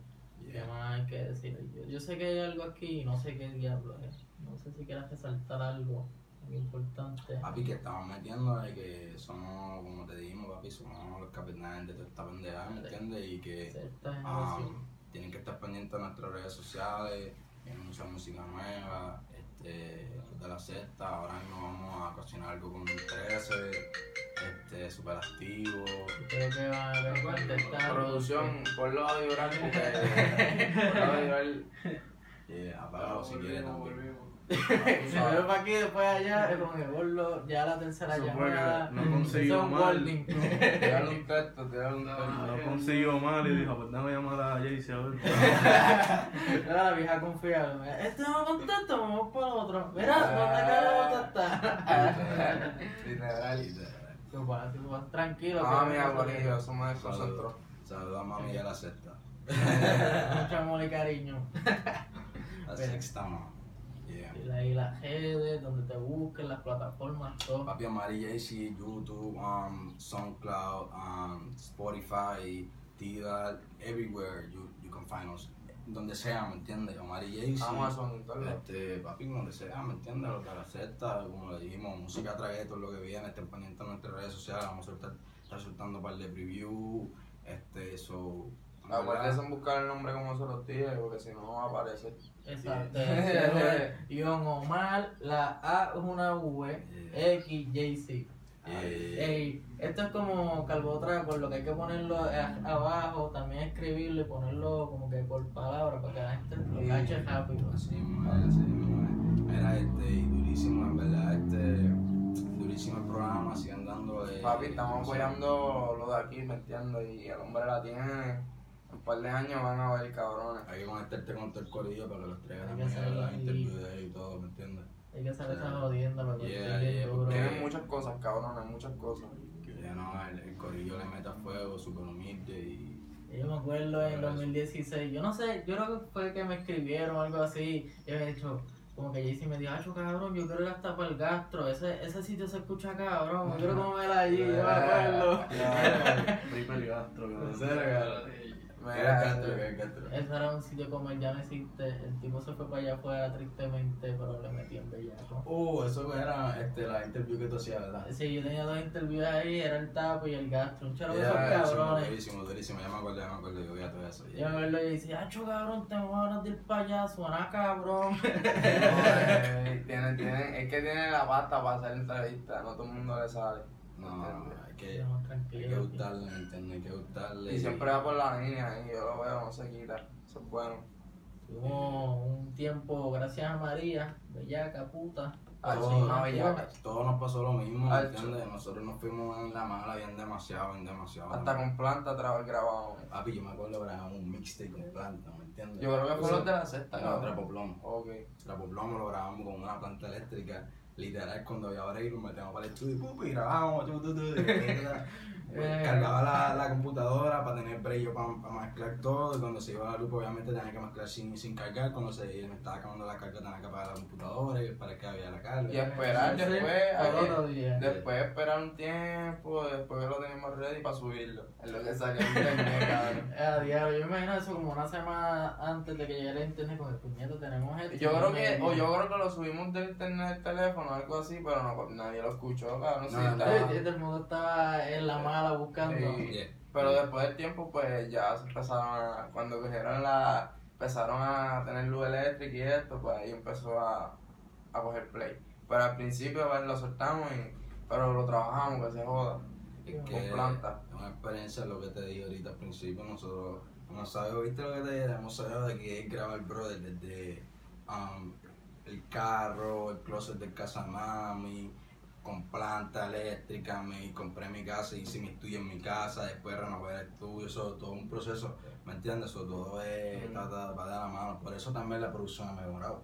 Speaker 1: ¿Qué más hay que decir? Yo, yo sé que hay algo aquí y no sé qué diablo es. No sé si quieras resaltar algo muy importante.
Speaker 2: Papi, que estamos metiendo de que somos, como te dijimos, papi, somos los capitanes de toda esta pendejada, ¿me entiendes? Y que ah,
Speaker 1: generación.
Speaker 2: tienen que estar pendientes de nuestras redes sociales, hay mucha música nueva, este, de la sexta, ahora mismo vamos a cocinar algo con 13, este, súper activo.
Speaker 1: Creo que van a ver contestar.
Speaker 3: Producción, ponlo a vibrar porque. ponlo a vibrar.
Speaker 2: Eh, apagado si quieres
Speaker 4: Volvimos,
Speaker 2: también.
Speaker 1: veo para aquí, después allá, es como que gordo, ya la tercera llamada.
Speaker 5: no consiguió mal.
Speaker 3: Tírale un texto, tírale un
Speaker 4: No,
Speaker 3: texto.
Speaker 5: No consiguió mal y dijo, pues déjame llamar a Jaycee a ver.
Speaker 1: Era la vieja confiable. Este no contesta, vamos para el otro. Mira, ¿dónde carajo está?
Speaker 3: Literal.
Speaker 1: Tú vas tranquilo.
Speaker 3: Ah,
Speaker 1: que
Speaker 3: mi
Speaker 1: no pasa
Speaker 3: abuelito, eso me desconcentró.
Speaker 2: Saludos a mami y a la sexta.
Speaker 1: Mucho amor y cariño.
Speaker 2: La sexta, mamá.
Speaker 1: La- y las redes, donde te busquen, las plataformas, todo.
Speaker 2: Papi Amari JC, YouTube, um, SoundCloud, um, Spotify, Tidal, everywhere you, you can find us. Donde sea, ¿me entiendes? Amari JC.
Speaker 3: Amazon
Speaker 2: Este, papi, donde sea, ¿me entiendes? Lo que la acepta, como le dijimos, música trae todo lo que viene, estén pendientes en nuestras redes sociales, vamos a estar soltando un par de preview, este, so... en
Speaker 3: Acuérdense en buscar el nombre como se los dije, porque si no, no va a aparecer.
Speaker 1: Exacto. Guión Omar, la A es una V, X, J, C.
Speaker 2: eh,
Speaker 1: Ey, esto es como Calvotra, por lo que hay que ponerlo a- abajo, también escribirlo y ponerlo como que por palabra para que la gente lo cache rápido.
Speaker 2: Así así. Mira, este, y durísimo, en verdad, este, durísimo el programa, sigan dándole.
Speaker 3: Papi, estamos apoyando lo de aquí, ¿me entiendes? Y el hombre la tiene. Un par de años van a ver cabrones.
Speaker 2: Hay que conectarte con todo el corillo para que los traigan
Speaker 1: Hay que
Speaker 2: también a
Speaker 1: hacer
Speaker 2: la
Speaker 1: ahí.
Speaker 2: interview de él y todo, ¿me entiendes?
Speaker 1: Hay que hacer esa jodienda para que
Speaker 3: Tienen muchas cosas, cabrones, muchas cosas.
Speaker 2: Que ya no, el, el corillo le meta fuego, súper humilde y.
Speaker 1: Yo me acuerdo en 2016, yo no sé, yo creo que fue que me escribieron o algo así, y me dicho, como que Jaycee me dijo, acho cabrón, yo quiero ir hasta para el gastro, ese, ese sitio se escucha cabrón, yo quiero comer allí, yo me acuerdo.
Speaker 5: Triple gastro, cabrón.
Speaker 2: ¿Qué
Speaker 3: Mira,
Speaker 2: castro, qué castro?
Speaker 1: Ese era un sitio como ya no existe, el tipo se fue para allá afuera tristemente, pero le metí en bellaco.
Speaker 2: Oh, eso era este, la interview que tú hacías, ¿verdad?
Speaker 1: Sí, yo tenía dos interviews ahí, era el tapo y el gastro, un charo de esos cabrones.
Speaker 2: Durísimo, durísimo, ya me acuerdo, ya me acuerdo, yo veía todo eso.
Speaker 1: Yo me acuerdo y decía, acho cabrón, tengo ganas de ir para allá, suena cabrón.
Speaker 3: eh, tiene, tiene, es que tiene la pasta para hacer entrevistas, no todo el mundo le sale.
Speaker 2: No, hay que,
Speaker 1: Estamos
Speaker 2: hay que gustarle, ¿me entiendes? Hay que gustarle.
Speaker 3: Y siempre va por la línea y yo lo veo, no se quita. Eso es bueno.
Speaker 1: Tuvimos un tiempo, gracias a María, bellaca, puta.
Speaker 3: Ah,
Speaker 2: Todo,
Speaker 3: sí, una bellaca.
Speaker 2: todo nos pasó lo mismo, ¿me
Speaker 3: Hacho.
Speaker 2: entiendes? Nosotros nos fuimos en la mala bien demasiado, bien demasiado.
Speaker 3: Hasta con planta tra- grabamos.
Speaker 2: Papi, yo me acuerdo que grabamos un mixtape con planta, ¿me entiendes?
Speaker 3: Yo creo que fue los de la sexta,
Speaker 2: No, trapo plomo.
Speaker 3: Ok.
Speaker 2: Trapo plomo lo grabamos con una planta eléctrica. Literal, cuando había break nos metíamos para el estudio y grabábamos.
Speaker 1: Eh.
Speaker 2: Cargaba la, la computadora para tener break para, mezclar todo. Y cuando se iba la luz, obviamente tenía que mezclar sin, sin cargar. Cuando se me estaba acabando la carga, tenía que apagar la computadora y para que había la carga.
Speaker 3: Y esperar
Speaker 1: Sí,
Speaker 3: después,
Speaker 1: día.
Speaker 3: después esperar un tiempo, después que lo teníamos ready para subirlo. Es lo que salió internet, cabrón.
Speaker 1: Eh, A diario, yo me imagino eso como una semana antes de que llegara el internet, con el puñeto tenemos esto.
Speaker 3: Yo creo que, o yo creo que lo subimos del internet del teléfono o algo así, pero no, nadie lo escuchó, cabrón. sí,
Speaker 2: No,
Speaker 3: estaba-
Speaker 1: Eh, Todo el mundo estaba en la buscando.
Speaker 3: Sí. Pero después del tiempo, pues ya se empezaron a. Cuando cogieron la. Empezaron a tener luz eléctrica y esto, pues ahí empezó a, a coger play. Pero al principio, pues lo soltamos, y, pero lo trabajamos, que se joda.
Speaker 2: Es
Speaker 3: Con
Speaker 2: que
Speaker 3: planta.
Speaker 2: es una experiencia, lo que te dije ahorita al principio, nosotros hemos sabido, viste lo que te dije, hemos sabido de que es grabar, brother, desde um, el carro, el closet de casa mami, con planta eléctrica, me compré mi casa, hice mi estudio en mi casa, después renové el estudio, eso todo un proceso, ¿me entiendes? Eso todo es,
Speaker 3: Mm.
Speaker 2: ta, ta, va de la mano, por eso también la producción ha mejorado.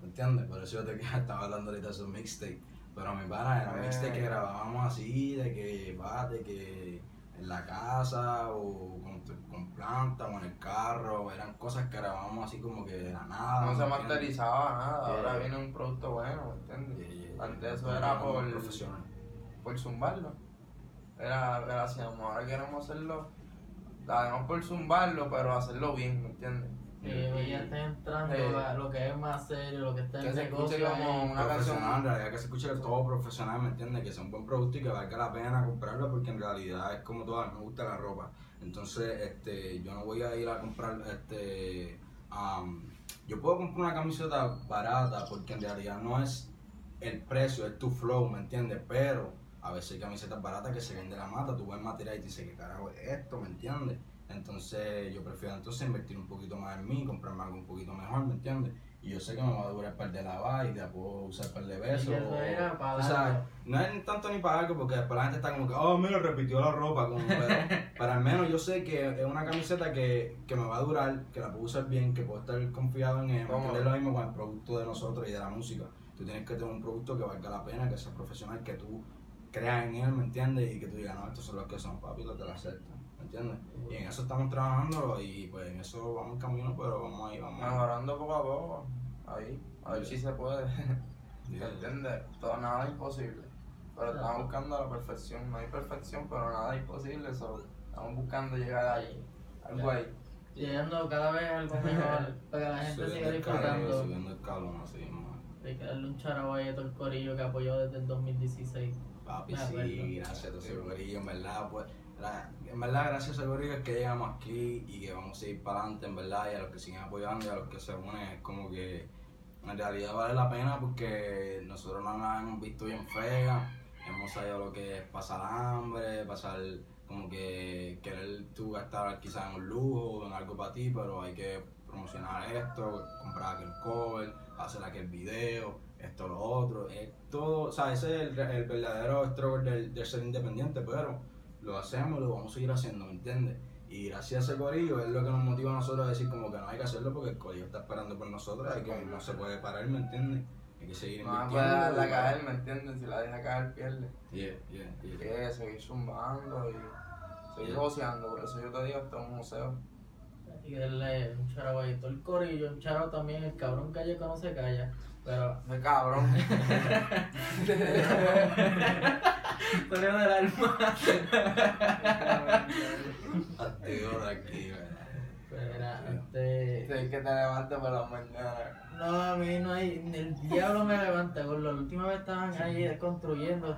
Speaker 2: ¿Me entiendes? Por eso yo te estaba hablando ahorita de esos mixtape. Pero mi pana era mixtape que grabábamos así, de que va, de que en la casa o con, con planta o en el carro, eran cosas que grabábamos así como que de la nada.
Speaker 3: No se masterizaba nada, ahora
Speaker 2: Yeah.
Speaker 3: viene un producto bueno, ¿me entiendes?
Speaker 2: yeah, yeah.
Speaker 3: Antes eso era por-. Por zumbarlo. Era, hacíamos, ahora queremos hacerlo, además por zumbarlo, pero hacerlo bien, ¿me entiendes?
Speaker 1: Sí, ya está entrando
Speaker 3: Eh.
Speaker 1: lo que es más serio, lo que está
Speaker 3: Que
Speaker 1: en
Speaker 3: se escuche
Speaker 1: negocio
Speaker 3: como una canción.
Speaker 2: en realidad que se escuche todo profesional, ¿me entiendes? Que sea un buen producto y que valga la pena comprarlo porque en realidad es como mí me gusta la ropa. Entonces, este, yo no voy a ir a comprar, este, am, yo puedo comprar una camiseta barata porque en realidad no es el precio, es tu flow, ¿me entiendes? Pero a veces hay camisetas baratas que se venden de la mata, tú ves el material y te dices, ¿qué carajo es esto? ¿Me entiendes? Entonces yo prefiero entonces invertir un poquito más en mí, comprarme algo un poquito mejor, ¿me entiendes? Y yo sé que me va a durar un par de lavadas y la puedo usar un par de veces.
Speaker 1: Y eso era para
Speaker 2: o sea, no es tanto ni para algo porque después la gente está como que, oh, mira, repitió la ropa. Como, pero, pero al menos yo sé que es una camiseta que, que me va a durar, que la puedo usar bien, que puedo estar confiado en ella. ¿me
Speaker 3: ¿Cómo?
Speaker 2: entiendes? lo mismo con el producto de nosotros y de la música. Tú tienes que tener un producto que valga la pena, que sea profesional, que tú creas en él, ¿me entiendes? Y que tú digas, no, estos son los que son, papi, los que la aceptan, ¿me entiendes? Y en eso estamos trabajando y pues en eso vamos camino, pero vamos ahí, vamos ahí.
Speaker 3: Mejorando poco a poco, ahí, a ver si se puede.
Speaker 2: Sí.
Speaker 3: ¿Me entiendes? Todo nada es imposible. Pero estamos buscando la perfección. No hay perfección, pero nada es imposible. So, estamos buscando llegar ahí. Algo ahí.
Speaker 1: Llegando cada vez algo mejor para que la gente siga disfrutando.
Speaker 2: Subiendo el así, man.
Speaker 1: Hay que darle un charabo ahí a todo el corillo que apoyó desde el 2016.
Speaker 2: Papi, sí, gracias a todo ese gorillo, en verdad, pues, en verdad, gracias a ese gorillo es que llegamos aquí y que vamos a ir para adelante, en verdad, y a los que siguen apoyando y a los que se unen, es como que en realidad vale la pena porque nosotros no nos hemos visto bien feas, hemos sabido lo que es pasar hambre, pasar como que querer tú gastar quizás en un lujo, en algo para ti, pero hay que promocionar esto, comprar aquel cover, hacer aquel video, esto, lo otro, es todo, o sea, ese es el, verdadero struggle del, de ser independiente, pero lo hacemos, lo vamos a seguir haciendo, ¿me entiendes? Y gracias a ese corillo es lo que nos motiva a nosotros a decir como que no hay que hacerlo porque el corillo está esperando por nosotros, hay que no se puede parar, ¿me entiendes? Hay que seguir
Speaker 3: No se
Speaker 2: invirtiendo.
Speaker 3: puede dejarla caer, ¿me entiendes? Si la deja caer, pierde.
Speaker 2: Yeah, yeah,
Speaker 3: Hay
Speaker 2: yeah.
Speaker 3: que seguir zumbando y seguir
Speaker 2: Yeah.
Speaker 3: goceando. Por eso yo te digo, esto es un museo.
Speaker 1: Y darle un todo el corillo. Un charabo también, el cabrón calla que no se calla. Pero.
Speaker 3: ¡Qué cabrón!
Speaker 1: Salió del alma.
Speaker 2: Activo, tranquilo.
Speaker 1: Pero, este.
Speaker 3: Tienes que te levantes por la mañana.
Speaker 1: No, a mí no hay. ni El diablo me levanta, con La última vez estaban ahí construyendo.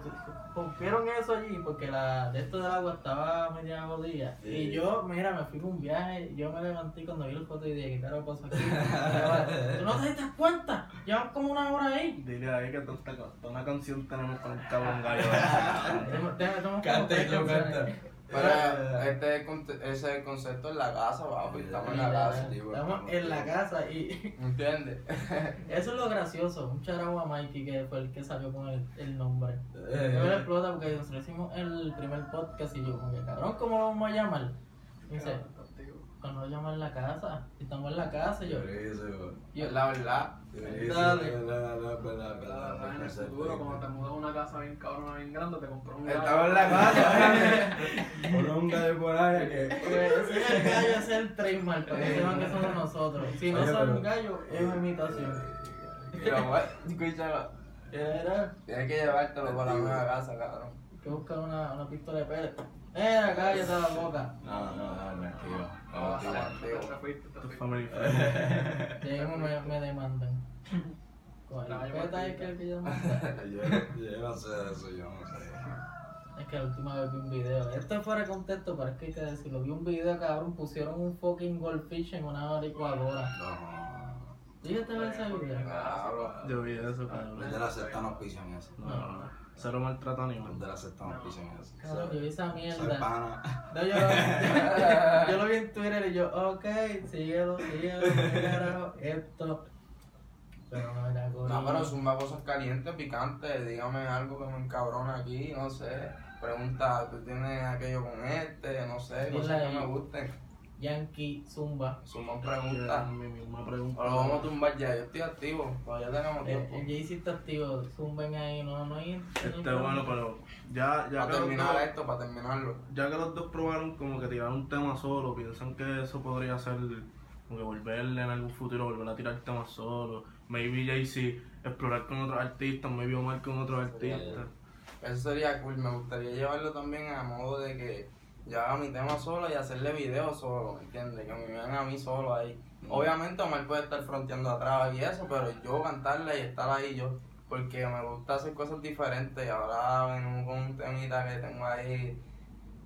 Speaker 1: Rompieron eso allí porque la de esto del agua estaba media jodida.
Speaker 2: Sí.
Speaker 1: Y yo, mira, me fui con un viaje. Yo me levanté cuando vi el foto y dije, ¿qué carajo pasó aquí? ¿Tú no te das cuenta? Llevan como una hora ahí.
Speaker 5: Dile ahí que toda una canción tenemos con el cabrón gallo.
Speaker 1: Tenemos como
Speaker 2: Canta
Speaker 3: Pero este es el conte- ese es concepto en la casa, papi. Estamos en la casa.
Speaker 1: Estamos en la casa y
Speaker 3: ¿Me entiendes?
Speaker 1: eso es lo gracioso. Un charabo a Mikey que fue el que salió con el, el nombre.
Speaker 2: Eh,
Speaker 1: Yo me explota porque nosotros hicimos el primer podcast y yo como que cabrón, ¿cómo lo vamos a llamar? Y dice, llaman en la casa, si estamos en la casa yo,
Speaker 2: Durísimo.
Speaker 3: Es la verdad.
Speaker 4: En el futuro, cuando te mudas a una casa bien cabrona, bien grande, te compras un
Speaker 3: Estamos en la casa.
Speaker 2: Por un gallo por ahí que.
Speaker 1: porque ese es el gallo, es el trademark, para que sepan que somos nosotros. Si no son un gallo, es una imitación.
Speaker 3: Escúchalo. Tienes que llevártelo para la nueva casa, cabrón.
Speaker 1: que buscar una, una pistola de pele. Era cállate la boca.
Speaker 2: No, no, no, tranquilo.
Speaker 3: Ah,
Speaker 4: te
Speaker 5: Tu friend.
Speaker 1: Lleguemos me, me demandan. Con el peta es que el que yo.
Speaker 2: Yo, yo no sé de eso, yo no sé.
Speaker 1: Es que la última vez vi un video. Esto es fuera de contexto, pero es que hay que decirlo. Vi un video, cabrón, pusieron un fucking goldfish en una licuadora.
Speaker 2: No.
Speaker 1: Fíjate ver ese video.
Speaker 5: Yo vi eso,
Speaker 2: Los
Speaker 5: cabrón.
Speaker 2: de la secta no pisan eso.
Speaker 5: No, no, no. Cero maltrato animal.
Speaker 2: de la secta no pisan eso.
Speaker 1: Cabrón, yo vi esa mierda.
Speaker 2: pana.
Speaker 1: No, yo, lo, yo lo vi en Twitter y yo, ok, síguelo, síguelo, ¿qué carajo? Esto. Pero no era.
Speaker 3: No, pero zumba cosas calientes, picantes, dígame algo que me encabrona aquí, no sé. Pregunta, ¿tú tienes aquello con este? No sé, cosas que me gusten.
Speaker 1: Yankee Zumba.
Speaker 3: Zumba
Speaker 5: Era
Speaker 3: preguntas.
Speaker 5: mi misma pregunta.
Speaker 3: Vamos a tumbar ya, yo estoy activo, todavía tenemos
Speaker 1: El,
Speaker 3: tiempo.
Speaker 1: el Jay-Z está activo, zumben ahí, no, no hay. no hay
Speaker 5: Este,
Speaker 1: problema.
Speaker 5: bueno, pero ya, ya
Speaker 3: Para terminar
Speaker 5: dos-
Speaker 3: esto, para terminarlo.
Speaker 5: ya que los dos probaron como que tirar un tema solo, piensan que eso podría ser como que volverle en algún futuro, volver a tirar temas solo. Maybe Jay-Z explorar con otros artistas, maybe Omar con otros artistas.
Speaker 3: Eso sería cool, me gustaría llevarlo también a modo de que yo haga mi tema solo y hacerle videos solo, ¿me entiendes? Que me vean a mí solo ahí. Obviamente Omar puede estar fronteando atrás y eso, pero yo cantarle y estar ahí yo, porque me gusta hacer cosas diferentes y ahora vengo con un temita que tengo ahí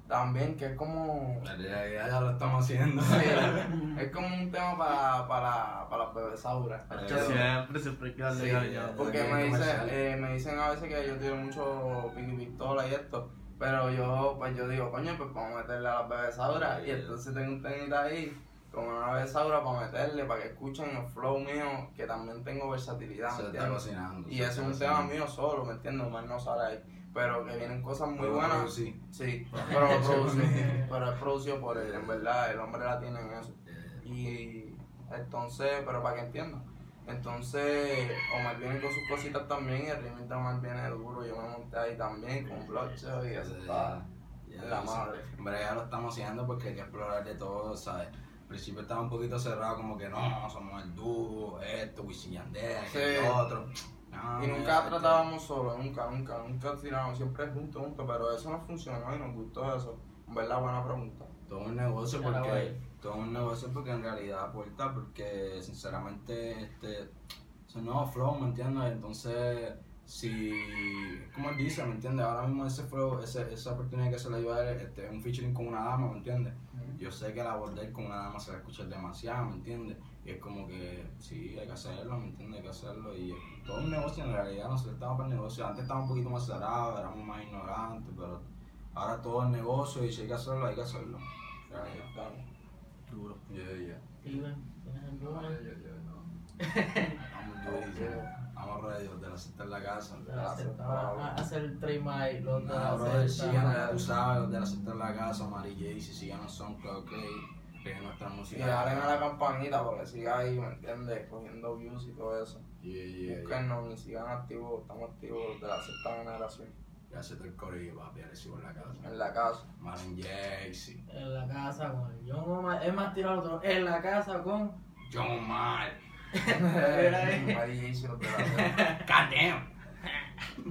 Speaker 3: también, que es como...
Speaker 2: Ya lo estamos haciendo.
Speaker 3: Sí, es como un tema para, para, para las bebesauras.
Speaker 5: Siempre, siempre hay que darle
Speaker 3: Sí, porque me dicen,
Speaker 2: comercial.
Speaker 3: eh, me dicen a veces que yo tiro mucho piqui pistola y esto, pero yo pues yo digo, coño, pues vamos a meterle a las bebesauras y entonces tengo un temita ahí con una bebesaura para meterle, para que escuchen los flow míos, que también tengo versatilidad,
Speaker 2: Se
Speaker 3: ¿me
Speaker 2: está cocinando.
Speaker 3: Y ese es un tema mío solo, ¿me entiendes? Omar no sale ahí, pero que vienen cosas muy
Speaker 2: Pero
Speaker 3: buenas.
Speaker 2: producí.
Speaker 3: Sí, pero lo produce, pero es producido por él, en verdad, el hombre la tiene en eso.
Speaker 2: Eh,
Speaker 3: Y entonces, pero para que entiendan. Entonces, Omar viene con sus cositas también y el remix de Omar viene duro. Yo me monté ahí también con Bloodshot y eso está
Speaker 2: ya,
Speaker 3: en la madre.
Speaker 2: Hombre, ya lo estamos haciendo porque hay que explorar de todo, ¿sabes? Al principio estaba un poquito cerrado, como que no, somos el dúo, esto, Wisin Yandel,
Speaker 3: Sí.
Speaker 2: el otro. No,
Speaker 3: Y nunca tratábamos solo, nunca, nunca, nunca tiramos, siempre juntos, juntos, pero eso no funcionó y nos gustó eso. En verdad, buena pregunta.
Speaker 2: Todo un negocio porque. Todo un negocio porque en realidad aporta porque sinceramente este son nuevos flow, ¿me entiendes? Entonces si como él dice, ¿me entiendes? Ahora mismo ese flow, ese, esa oportunidad que se le dio a él, este, es un featuring con una dama, ¿me entiendes? Yo sé que la abordar con una dama se va a escuchar demasiado, ¿me entiendes? Y es como que sí, hay que hacerlo, ¿me entiendes? Hay que hacerlo y es todo un negocio en realidad, nosotros estamos para el negocio, antes estábamos un poquito más cerrados, éramos más ignorantes, pero ahora todo es negocio y si hay que hacerlo, hay que hacerlo. En realidad.
Speaker 5: Duro.
Speaker 2: Yeah, yeah.
Speaker 1: Steven, ¿tienes alguna?
Speaker 2: Vamos durísimo. Vamos ready, de la cita en la casa.
Speaker 1: De la secta. Va a hacer el trademark, los de la secta.
Speaker 2: síganos, ya tú sabes, los de la cita en la casa, Mari J, si síganos SoundCloud, ok, que nuestra
Speaker 3: Y
Speaker 2: música.
Speaker 3: dale a la campanita para que siga ahí, ¿me entiendes? Cogiendo views y todo eso.
Speaker 2: Yeah, yeah, yeah.
Speaker 3: Búsquennos y sigan activos, estamos activos de la sexta generación.
Speaker 2: Ya se te el corillo, papi, sigo en la casa.
Speaker 3: En la casa.
Speaker 2: Marlon Jaycee,
Speaker 1: En la casa con el John Omar. Es más tirado otro. En la casa con.
Speaker 2: John Mar,
Speaker 1: Mira ahí.
Speaker 3: Mari